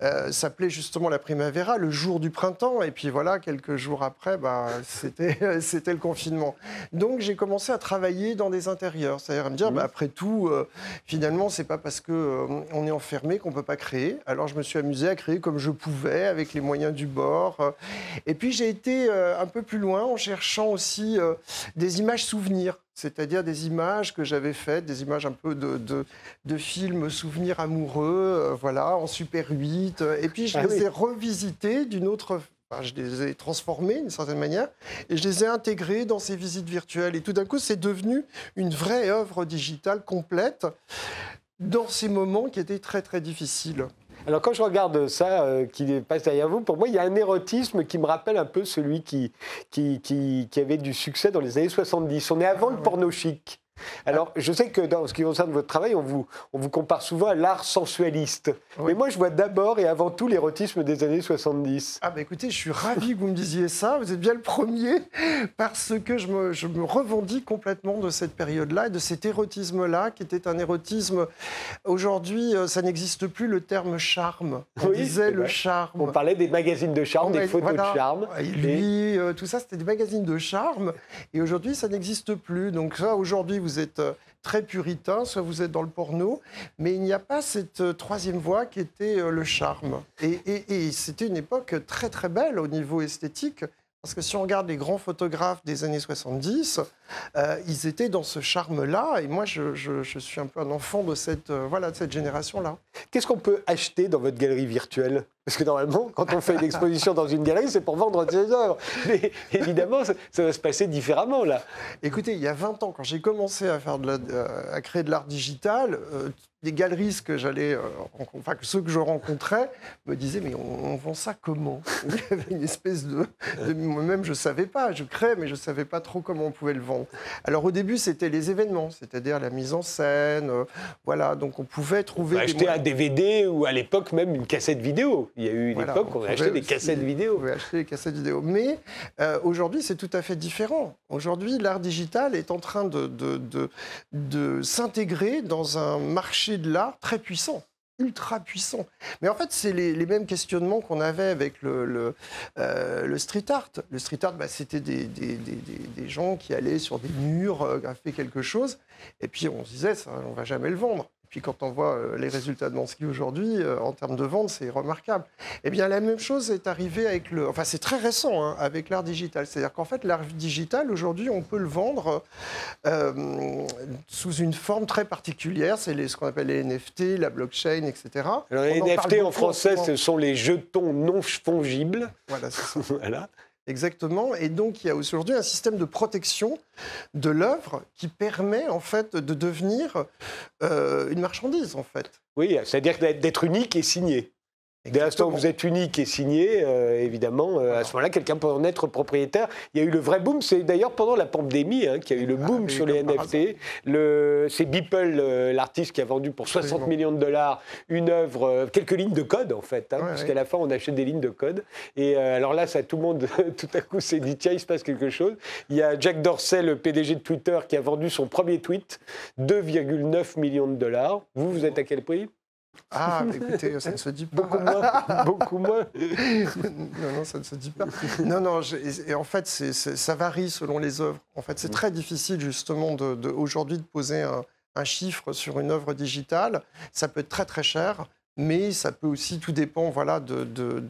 euh, s'appelait justement la Primavera, le jour du printemps. Et puis voilà, quelques jours après, bah, c'était *laughs* le confinement. Donc j'ai commencé à travailler dans des intérieurs. C'est-à-dire à me dire, mmh. bah, après tout, finalement, c'est pas parce qu'on on est enfermé qu'on peut pas créer. Alors je me suis amusé à créer comme je pouvais avec les moyens du bord. Et puis j'ai été euh, un peu plus loin en cherchant aussi euh, des images souvenirs c'est-à-dire des images que j'avais faites, des images un peu de, de, films souvenirs amoureux, euh, voilà, en Super 8. Et puis je ah les ai revisitées d'une autre je les ai transformées d'une certaine manière et je les ai intégrées dans ces visites virtuelles. Et tout d'un coup, c'est devenu une vraie œuvre digitale complète dans ces moments qui étaient très très difficiles. Alors quand je regarde ça euh, qui passe derrière vous, pour moi, il y a un érotisme qui me rappelle un peu celui qui, qui, qui, qui avait du succès dans les années 70. On est avant le porno chic. Alors, je sais que dans ce qui concerne votre travail, on vous, on vous compare souvent à l'art sensualiste. Mais moi, je vois d'abord et avant tout l'érotisme des années 70. Ah, bah écoutez, je suis ravi que vous me disiez ça. Vous êtes bien le premier, parce que je me, je me revendique complètement de cette période-là et de cet érotisme-là, qui était un érotisme. Aujourd'hui, euh, ça n'existe plus le terme charme. On disait le charme. On parlait des magazines de charme, des photos de charme. Et lui, euh, tout ça, c'était des magazines de charme. Et aujourd'hui, ça n'existe plus. Donc, ça, aujourd'hui, vous êtes euh, très puritain, soit vous êtes dans le porno, mais il n'y a pas cette euh, troisième voie qui était euh, le charme. Et, c'était une époque très très belle au niveau esthétique. Parce que si on regarde les grands photographes des années 70, ils étaient dans ce charme-là. Et moi, je, suis un peu un enfant de cette, voilà, de cette génération-là. Qu'est-ce qu'on peut acheter dans votre galerie virtuelle? Parce que normalement, quand on fait une exposition dans une galerie, c'est pour vendre ses œuvres. Mais évidemment, ça, va se passer différemment là. Écoutez, il y a 20 ans, quand j'ai commencé à, faire de euh, à créer de l'art digital, euh, les galeristes que j'allais, euh, enfin ceux que je rencontrais, me disaient mais on, vend ça comment? *laughs* Il y avait une espèce de, moi-même je savais pas, je crée, mais je savais pas trop comment on pouvait le vendre. Alors au début, c'était les événements, c'est-à-dire la mise en scène. euh, voilà, donc on pouvait trouver. On des acheter un DVD ou à l'époque même une cassette vidéo. Il y a eu une Voilà, époque où on pouvait achetait des cassettes On vidéo. pouvait acheter des cassettes vidéo. Mais euh, aujourd'hui, c'est tout à fait différent. Aujourd'hui, l'art digital est en train de, de, de, de s'intégrer dans un marché de l'art très puissant ultra puissant. Mais en fait, c'est les, les mêmes questionnements qu'on avait avec le, le, euh, le street art. Le street art, bah, c'était des, des, des, des- des gens qui allaient sur des murs, euh, graffer quelque chose, et puis on se disait, ça, on va jamais le vendre. Puis quand on voit euh, les résultats de Mansky aujourd'hui, euh, en termes de vente, c'est remarquable. Eh bien, la même chose est arrivée avec le. Enfin, c'est très récent hein, avec l'art digital. C'est-à-dire qu'en fait, l'art digital, aujourd'hui, on peut le vendre euh, sous une forme très particulière. C'est ce qu'on appelle les NFT, la blockchain, etc. Alors, les On NFT en français, ce sont les jetons non fongibles. Voilà, c'est ça. *laughs* voilà. Exactement. Et donc, il y a aujourd'hui un système de protection de l'œuvre qui permet, en fait, de devenir euh, une marchandise, en fait. Oui, c'est-à-dire d'être d'être unique et signé. Dès l'instant où vous êtes unique et signé, euh, évidemment, euh, à ce moment-là, quelqu'un peut en être propriétaire. Il y a eu le vrai boom, c'est d'ailleurs pendant la pandémie hein, qu'il y a eu le Ah, boom sur les NFT. Le, c'est Beeple, euh, l'artiste qui a vendu pour 60 Absolument. millions de dollars une œuvre, quelques lignes de code en fait, hein, Ouais, puisqu'à ouais. la fin on achète des lignes de code. Et alors là, ça, tout le monde, *laughs* tout à coup, s'est dit tiens, il se passe quelque chose. Il y a Jack Dorsey, le PDG de Twitter, qui a vendu son premier tweet 2,9 millions de dollars. Vous, vous êtes à quel prix? Ah, mais écoutez, ça ne se dit pas. Beaucoup moins. *laughs* beaucoup moins. non, non, ça ne se dit pas. Non, non, et en fait, ça varie selon les œuvres. En fait, c'est très difficile, justement, de, de- aujourd'hui de poser un, un chiffre sur une œuvre digitale. Ça peut être très, très cher. Mais ça peut aussi, tout dépend voilà, de,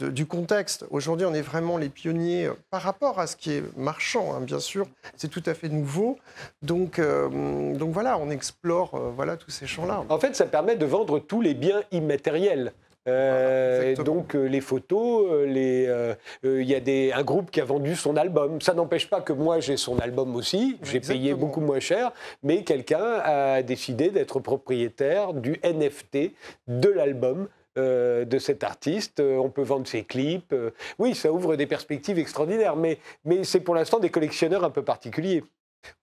du contexte. Aujourd'hui, on est vraiment les pionniers euh, par rapport à ce qui est marchand, hein, bien sûr. C'est tout à fait nouveau. Donc, euh, donc voilà, on explore euh, voilà, tous ces champs-là. En fait, ça permet de vendre tous les biens immatériels. Euh, Voilà, donc euh, les photos, euh, les, il y a des, un groupe qui a vendu son album. Ça n'empêche pas que moi j'ai son album aussi. J'ai payé beaucoup moins cher, mais quelqu'un a décidé d'être propriétaire du NFT de l'album. euh, de cet artiste, Euh, on peut vendre ses clips. Euh, oui, ça ouvre des perspectives extraordinaires, mais, mais c'est pour l'instant des collectionneurs un peu particuliers.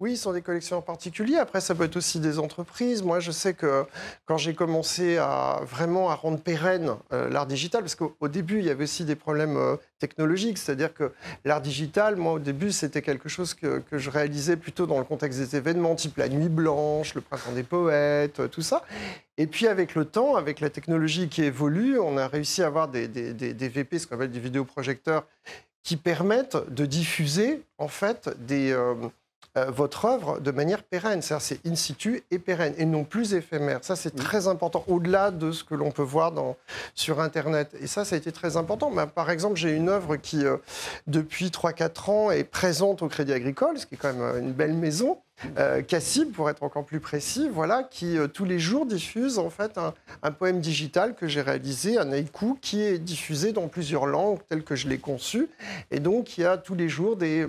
Oui, ce sont des collections en particulier. Après, ça peut être aussi des entreprises. Moi, je sais que quand j'ai commencé à vraiment à rendre pérenne euh, l'art digital, parce qu'au au début, il y avait aussi des problèmes euh, technologiques, c'est-à-dire que l'art digital, moi, au début, c'était quelque chose que, je réalisais plutôt dans le contexte des événements, type la Nuit Blanche, le Printemps des Poètes, euh, tout ça. Et puis, avec le temps, avec la technologie qui évolue, on a réussi à avoir des, des, des- des VP, ce qu'on appelle des vidéoprojecteurs, qui permettent de diffuser, en fait, des... euh, votre œuvre de manière pérenne. C'est-à-dire c'est in situ et pérenne et non plus éphémère. Ça, c'est très important, au-delà de ce que l'on peut voir dans, sur Internet. Et ça, ça a été très important. Mais, par exemple, j'ai une œuvre qui, euh, depuis 3-4 ans, est présente au Crédit Agricole, ce qui est quand même euh, une belle maison. Euh, Cassib, pour être encore plus précis, voilà, qui euh, tous les jours diffuse en fait un, poème digital que j'ai réalisé, un haïku, qui est diffusé dans plusieurs langues telles que je l'ai conçu. Et donc, il y a tous les jours des,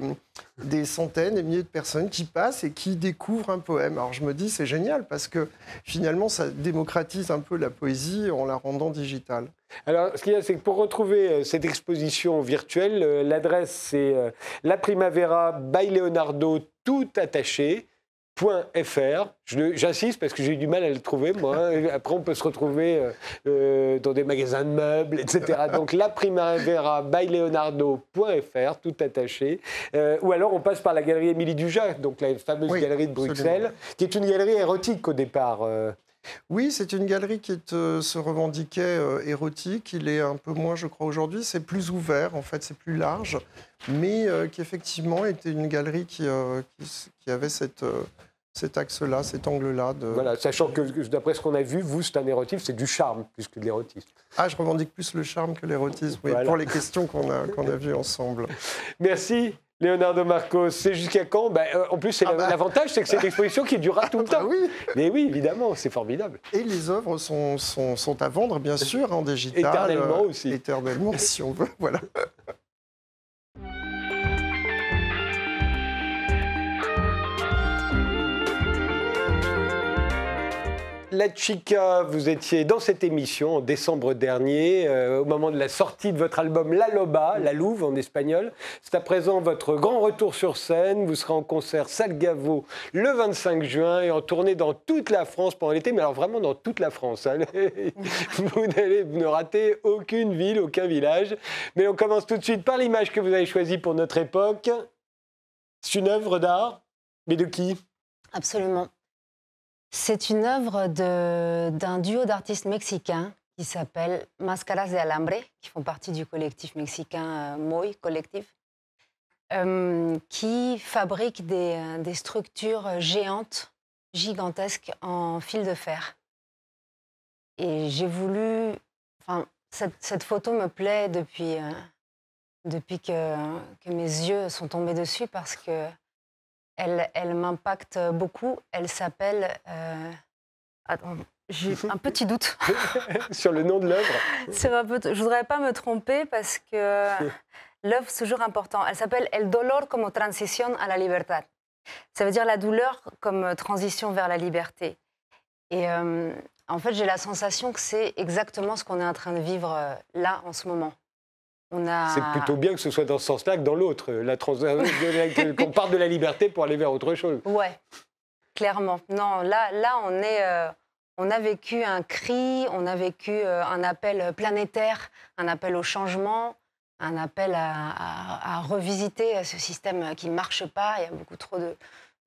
des centaines et milliers de personnes qui passent et qui découvrent un poème. Alors je me dis, c'est génial parce que finalement, ça démocratise un peu la poésie en la rendant digitale. Alors, ce qu'il y a, c'est que pour retrouver euh, cette exposition virtuelle, euh, l'adresse c'est euh, La Primavera by Leonardo tout attaché. .fr. J'insiste parce que j'ai eu du mal à le trouver, moi. hein. Après, on peut se retrouver euh, dans des magasins de meubles, etc. *laughs* Donc, la Primavera by Leonardo.fr, tout attaché. Euh, ou alors, on passe par la galerie Émilie Dujac, donc la fameuse Oui, galerie de absolument. Bruxelles, qui est une galerie érotique au départ. euh. Oui, c'est une galerie qui euh, se revendiquait euh, érotique. Il est un peu moins, je crois, aujourd'hui. C'est plus ouvert, en fait, c'est plus large. Mais euh, qui, effectivement, était une galerie qui, euh, qui, s- qui avait cette, cet axe-là, cet angle-là. De... Voilà, sachant que d'après ce qu'on a vu, vous, c'est un érotisme, c'est du charme plus que de l'érotisme. Ah, je revendique plus le charme que l'érotisme, oui, Voilà. pour les questions qu'on a, qu'on a vues ensemble. *laughs* Merci. Leonardo Marcos, c'est jusqu'à quand? Ben, euh, En plus, c'est Ah bah. l'avantage, c'est que c'est une exposition qui durera tout le Ah temps. oui, Mais oui, évidemment, c'est formidable. et les œuvres sont, sont, sont à vendre, bien sûr, en digital. Éternellement euh, aussi. Éternellement, si on veut, *laughs* voilà. La Chica, vous étiez dans cette émission en décembre dernier, euh, au moment de la sortie de votre album La Loba, La Louve en espagnol. C'est à présent votre grand retour sur scène. Vous serez en concert Salgavo le 25 juin et en tournée dans toute la France pendant l'été, mais alors vraiment dans toute la France. hein. *laughs* vous ne rater aucune ville, aucun village. Mais on commence tout de suite par l'image que vous avez choisie pour notre époque. C'est une œuvre d'art, mais de qui? Absolument. C'est une œuvre d'un duo d'artistes mexicains qui s'appelle Máscaras de Alambre, qui font partie du collectif mexicain euh, Moy Collective, euh, qui fabrique des, euh, des structures géantes, gigantesques en fil de fer. Et j'ai voulu. Enfin, cette, photo me plaît depuis, euh, depuis que mes yeux sont tombés dessus parce que elle, elle m'impacte beaucoup. Elle s'appelle. euh, Attends, j'ai *laughs* un petit doute. *laughs* sur le nom de l'œuvre *laughs* Je voudrais pas me tromper parce que l'œuvre, c'est toujours important. Elle s'appelle El dolor como transición a la libertad. Ça veut dire la douleur comme transition vers la liberté. Et euh, en fait, j'ai la sensation que c'est exactement ce qu'on est en train de vivre euh, là en ce moment. A... C'est plutôt bien que ce soit dans ce sens-là que dans l'autre, la trans- qu'on parte de la liberté pour aller vers autre chose. Ouais, clairement. Non, là, là on, est, euh, on a vécu un cri, on a vécu euh, un appel planétaire, un appel au changement, un appel à, à- à revisiter ce système qui ne marche pas. Il y a beaucoup trop de,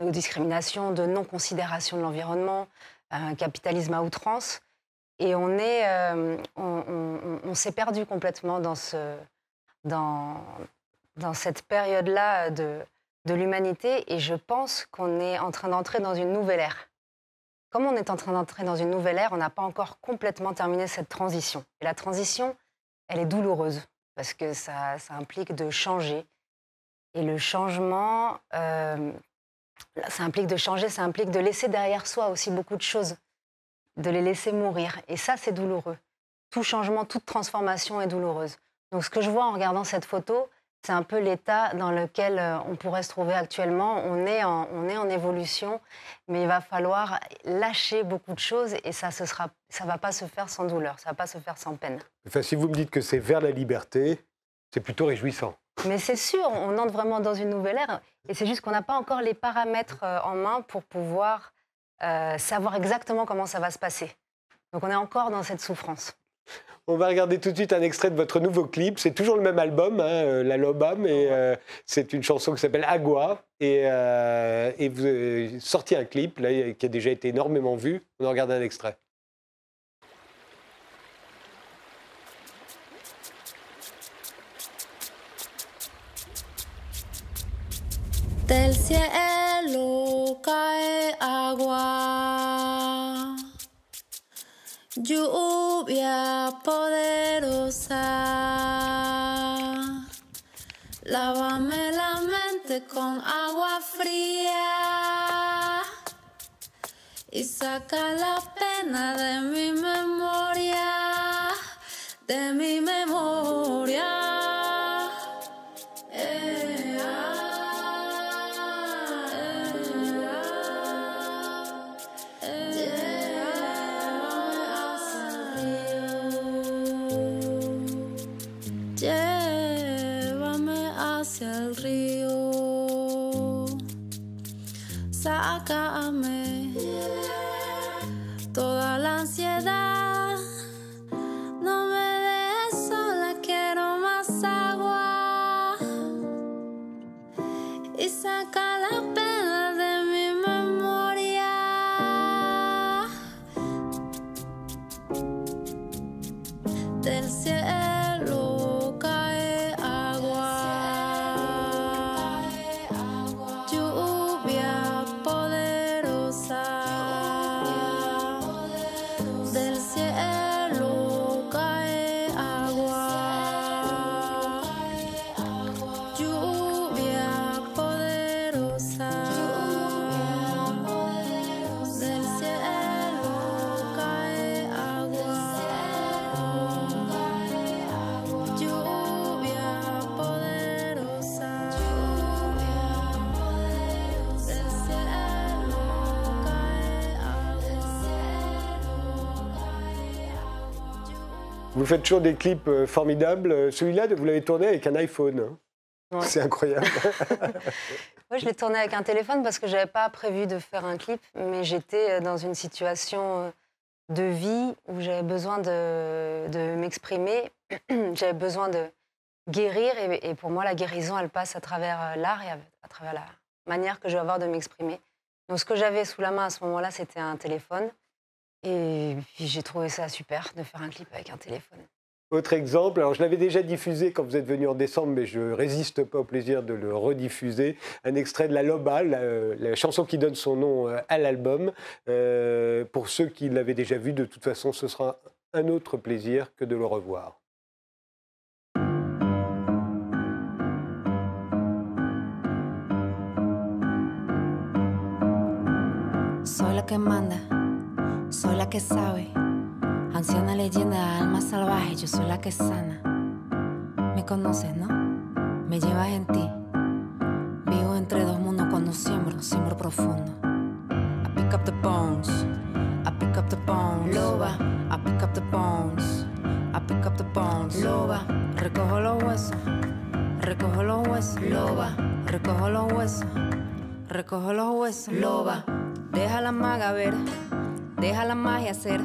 de discrimination, de non-considération de l'environnement, un capitalisme à outrance. Et on, est, euh, on, on- on- on s'est perdu complètement dans, ce, dans, cette période-là de, l'humanité et je pense qu'on est en train d'entrer dans une nouvelle ère. Comme on est en train d'entrer dans une nouvelle ère, on n'a pas encore complètement terminé cette transition. Et la transition, elle est douloureuse parce que ça, ça implique de changer. Et le changement, euh, ça implique de changer, ça implique de laisser derrière soi aussi beaucoup de choses, de les laisser mourir. Et ça, c'est douloureux. Tout changement, toute transformation est douloureuse. Donc ce que je vois en regardant cette photo, c'est un peu l'état dans lequel euh, on pourrait se trouver actuellement. On est, en, on est en évolution, mais il va falloir lâcher beaucoup de choses et ça ne ça va pas se faire sans douleur, ça va pas se faire sans peine. Enfin, si vous me dites que c'est vers la liberté, c'est plutôt réjouissant. Mais c'est sûr, on entre vraiment dans une nouvelle ère et c'est juste qu'on n'a pas encore les paramètres euh, en main pour pouvoir euh, savoir exactement comment ça va se passer. Donc on est encore dans cette souffrance. On va regarder tout de suite un extrait de votre nouveau clip. C'est toujours le même album, hein, euh, La Loba, mais euh, c'est une chanson qui s'appelle Agua. Et, euh, et vous avez sorti un clip là, qui a déjà été énormément vu. On en regarde un extrait. Del cielo cae agua, lluvia poderosa. Lávame la mente con agua fría y saca la pena de mi memoria, de mi memoria. Vous faites toujours des clips euh, formidables. Euh, Celui-là, vous l'avez tourné avec un iPhone. hein. Ouais. C'est incroyable. *laughs* Ouais, je l'ai tourné avec un téléphone parce que j'avais pas prévu de faire un clip, mais j'étais euh, dans une situation de vie où j'avais besoin de, de m'exprimer, *clears throat* j'avais besoin de guérir, et, et pour moi, la guérison, elle passe à travers l'art et à, à travers la manière que je vais avoir de m'exprimer. Donc, ce que j'avais sous la main à ce moment-là, c'était un téléphone, et puis j'ai trouvé ça super de faire un clip avec un téléphone. Autre exemple, alors je l'avais déjà diffusé quand vous êtes venu en décembre, mais je résiste pas au plaisir de le rediffuser. Un extrait de La Loba, la, la chanson qui donne son nom euh, à l'album. Euh, pour ceux qui l'avaient déjà vu, de toute façon, ce sera un autre plaisir que de le revoir. Soy la que manda, soy la que sabe. Anciana leyenda, alma salvaje, yo soy la que sana. Me conoces, ¿no? Me llevas en ti. Vivo entre dos mundos cuando siembro, siembro profundo. I pick up the bones, I pick up the bones. Loba, I pick up the bones, I pick up the bones. Loba, recojo los huesos, recojo los huesos. Loba, recojo los huesos, recojo los huesos. Loba, deja la maga ver, deja la magia ser.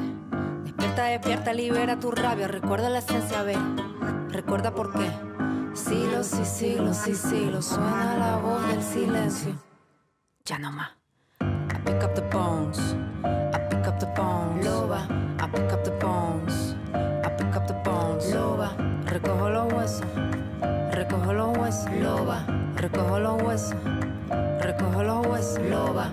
Despierta, despierta, libera tu rabia, recuerda la esencia, ver. Recuerda por qué. Siglos y siglos y siglos suena la voz del silencio. Ya no más. I pick up the bones. I pick up the bones. Loba. I pick up the bones. I pick up the bones. Loba. Recojo los huesos. Recojo los huesos. Loba. Recojo los huesos. Recojo los huesos. Loba.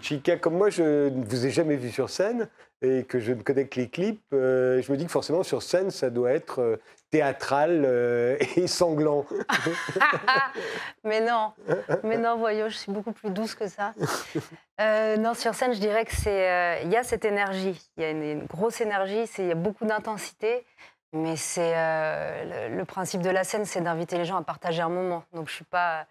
Chica, comme moi, je ne vous ai jamais vu sur scène et que je ne connais que les clips, euh, je me dis que forcément sur scène, ça doit être euh, théâtral euh, *laughs* et sanglant. *laughs* mais non, mais non, voyons, je suis beaucoup plus douce que ça. Non, sur scène, je dirais que c'est, il y a cette énergie, il y a une, grosse énergie, il y a beaucoup d'intensité, mais c'est le, le principe de la scène, c'est d'inviter les gens à partager un moment. Donc je suis pas.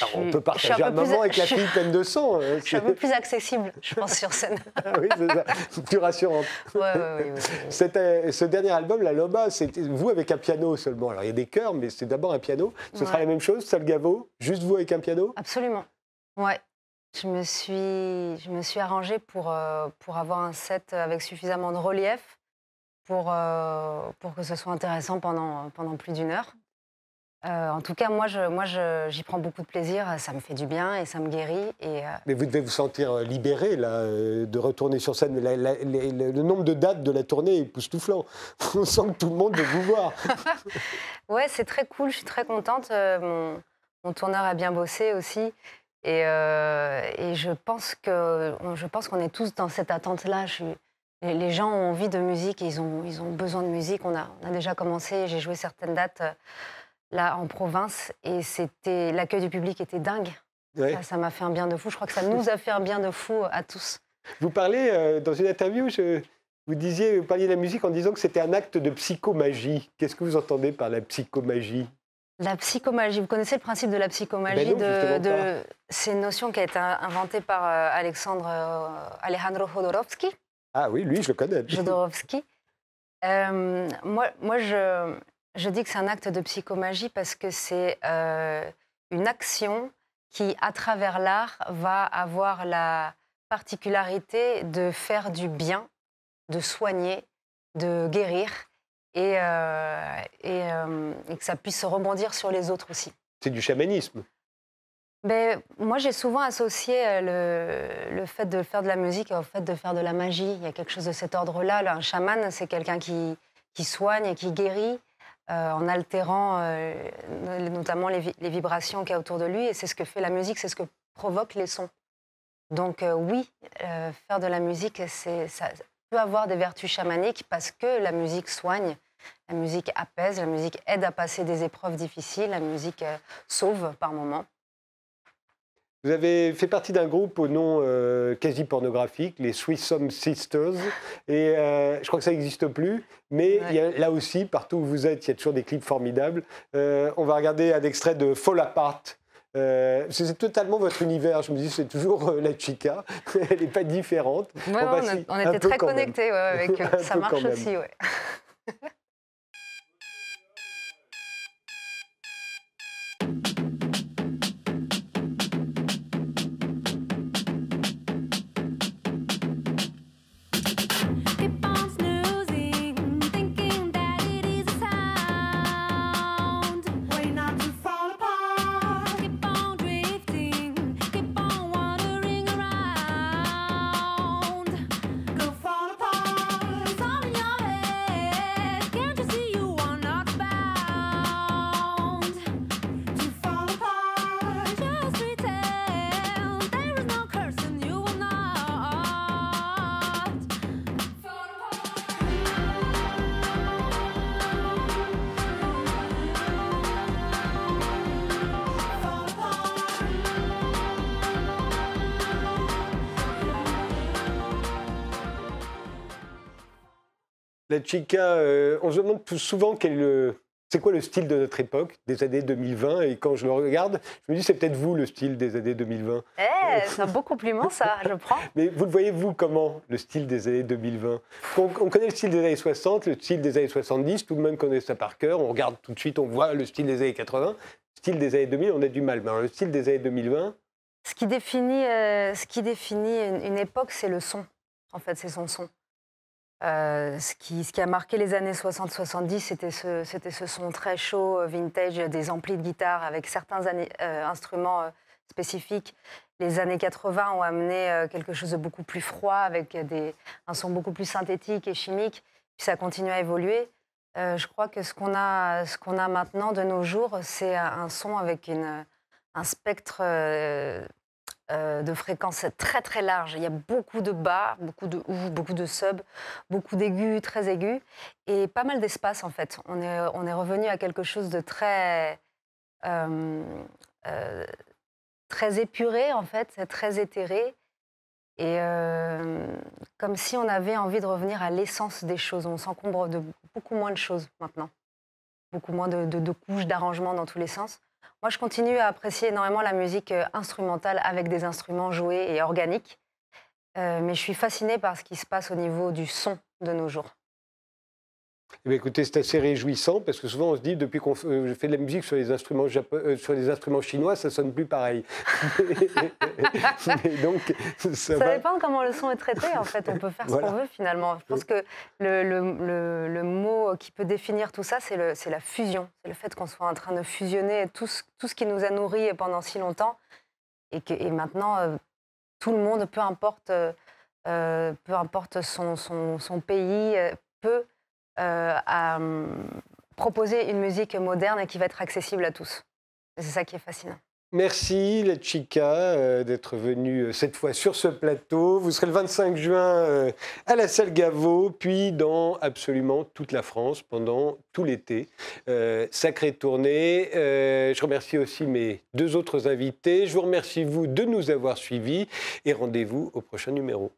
Alors, on peut un partager un moment avec la fille pleine de sang. hein, Je suis un c'est- peu plus accessible, je pense, sur scène. *laughs* Ah oui, c'est ça. plus rassurant. Ouais, ouais, ouais, ouais, ouais. C'était- ce dernier album, La Loba, c'était vous avec un piano seulement. Alors il y a des chœurs, mais c'est d'abord un piano. Ce sera la même chose, Salgavo, juste vous avec un piano? Absolument. Ouais. Je me suis, je me suis arrangée pour, euh, pour avoir un set avec suffisamment de relief pour, euh, pour que ce soit intéressant pendant, pendant plus d'une heure. Euh, en tout cas, moi, je, moi je- j'y prends beaucoup de plaisir. Ça me fait du bien et ça me guérit. Et, euh, Mais vous devez vous sentir libéré là, euh, de retourner sur scène. La- la- les- le, nombre de dates de la tournée est époustouflant. *laughs* On sent que tout le monde veut vous voir. *laughs* Ouais, c'est très cool, je suis très contente. Euh, mon, mon tourneur a bien bossé aussi. Et, euh, et je pense que je pense qu'on est tous dans cette attente-là. Je suis- Les, gens ont envie de musique, ils ont, ils ont besoin de musique. On a, on a déjà commencé, j'ai joué certaines dates euh, là en province et c'était l'accueil du public était dingue. Ouais. Ça- m'a fait un bien de fou. Je crois que ça *laughs* nous a fait un bien de fou à tous. Vous parlez euh, dans une interview, je- vous disiez, vous parliez de la musique en disant que c'était un acte de psychomagie. Qu'est-ce que vous entendez par la psychomagie? La psychomagie, vous connaissez le principe de la psychomagie Ben non, de, de- C'est une notion qui a été inventée par euh, Alexandre euh, Alejandro Jodorowsky. Ah oui, lui, je le connais. Jodorowsky. Moi, moi je, je dis que c'est un acte de psychomagie parce que c'est euh, une action qui, à travers l'art, va avoir la particularité de faire du bien, de soigner, de guérir et, euh, et, euh, et que ça puisse rebondir sur les autres aussi. C'est du chamanisme. Ben, moi, j'ai souvent associé le, le fait de faire de la musique au fait de faire de la magie. Il y a quelque chose de cet ordre-là. Là, Un chaman, c'est quelqu'un qui, qui soigne et qui guérit euh, en altérant euh, no- notamment les, vi- les vibrations qu'il y a autour de lui. Et c'est ce que fait la musique, c'est ce que provoquent les sons. Donc euh, oui, faire de la musique, ça peut avoir des vertus chamaniques parce que la musique soigne, la musique apaise, la musique aide à passer des épreuves difficiles, la musique sauve par moments. Vous avez fait partie d'un groupe au nom euh, quasi pornographique, les Swissome Sisters. Et euh, je crois que ça n'existe plus. Mais Ouais. il y a- là aussi, partout où vous êtes, il y a toujours des clips formidables. Euh, on va regarder un extrait de Fall Apart. C'est totalement votre univers. Je me dis, c'est toujours la chica. *laughs* Elle n'est pas différente. Ouais, On ouais, était très connectés avec *laughs* eux. Ça marche aussi, ouais. *laughs* La chica, euh, on se demande tout souvent quel le- c'est quoi le style de notre époque, des années 2020. Et quand je le regarde, je me dis, c'est peut-être vous le style des années 2020. Eh, c'est un beau compliment, ça, je prends. Mais vous le voyez, vous, comment, le style des années 2020 on, on connaît le style des années 60, le style des années 70, tout le monde connaît ça par cœur. On regarde tout de suite, on voit le style des années 80. Style des années 2000, on a du mal. Mais alors, le style des années 2020, Ce qui définit, euh, ce qui définit une, une époque, c'est le son. En fait, c'est son son. Euh, ce, qui, a marqué les années 60-70, c'était ce, son très chaud, euh, vintage, des amplis de guitare avec certains euh, instruments spécifiques. Les années 80 ont amené quelque chose de beaucoup plus froid, avec un son beaucoup plus synthétique et chimique. Puis ça continue à évoluer. Je crois que ce qu'on a, maintenant de nos jours, c'est un, son avec un spectre euh, de fréquences très très large. Il y a beaucoup de bas, beaucoup de ou, beaucoup de sub, beaucoup d'aigus, très aigus, et pas mal d'espace en fait. On est, on est revenu à quelque chose de très, euh, euh, très épuré en fait, très éthéré. Et comme si on avait envie de revenir à l'essence des choses. On s'encombre de beaucoup moins de choses maintenant. Beaucoup moins de- de couches, d'arrangements dans tous les sens. Moi, je continue à apprécier énormément la musique euh, instrumentale avec des instruments joués et organiques. Euh, mais je suis fascinée par ce qui se passe au niveau du son de nos jours. Eh bien, écoutez, c'est assez réjouissant parce que souvent on se dit depuis qu'on fait, euh, je fais de la musique sur les instruments japo- euh, sur les instruments chinois, ça sonne plus pareil. *laughs* *laughs* Mais donc ça, Ça va. dépend comment le son est traité, en fait. On peut faire ce Voilà. qu'on veut, finalement. Je pense que le, le- le- le mot qui peut définir tout ça, c'est la fusion. C'est le fait qu'on soit en train de fusionner tout ce, tout ce qui nous a nourris pendant si longtemps. Et, que, et maintenant, euh, tout le monde, peu importe, euh, peu importe son, son- son pays, peut à, hum, proposer une musique moderne et qui va être accessible à tous. C'est ça qui est fascinant. Merci la chica euh, d'être venue euh, cette fois sur ce plateau. Vous serez le 25 juin euh, à la salle Gaveau, puis dans absolument toute la France pendant tout l'été. Euh, sacrée tournée. Euh, je remercie aussi mes deux autres invités. Je vous remercie vous de nous avoir suivis et rendez-vous au prochain numéro.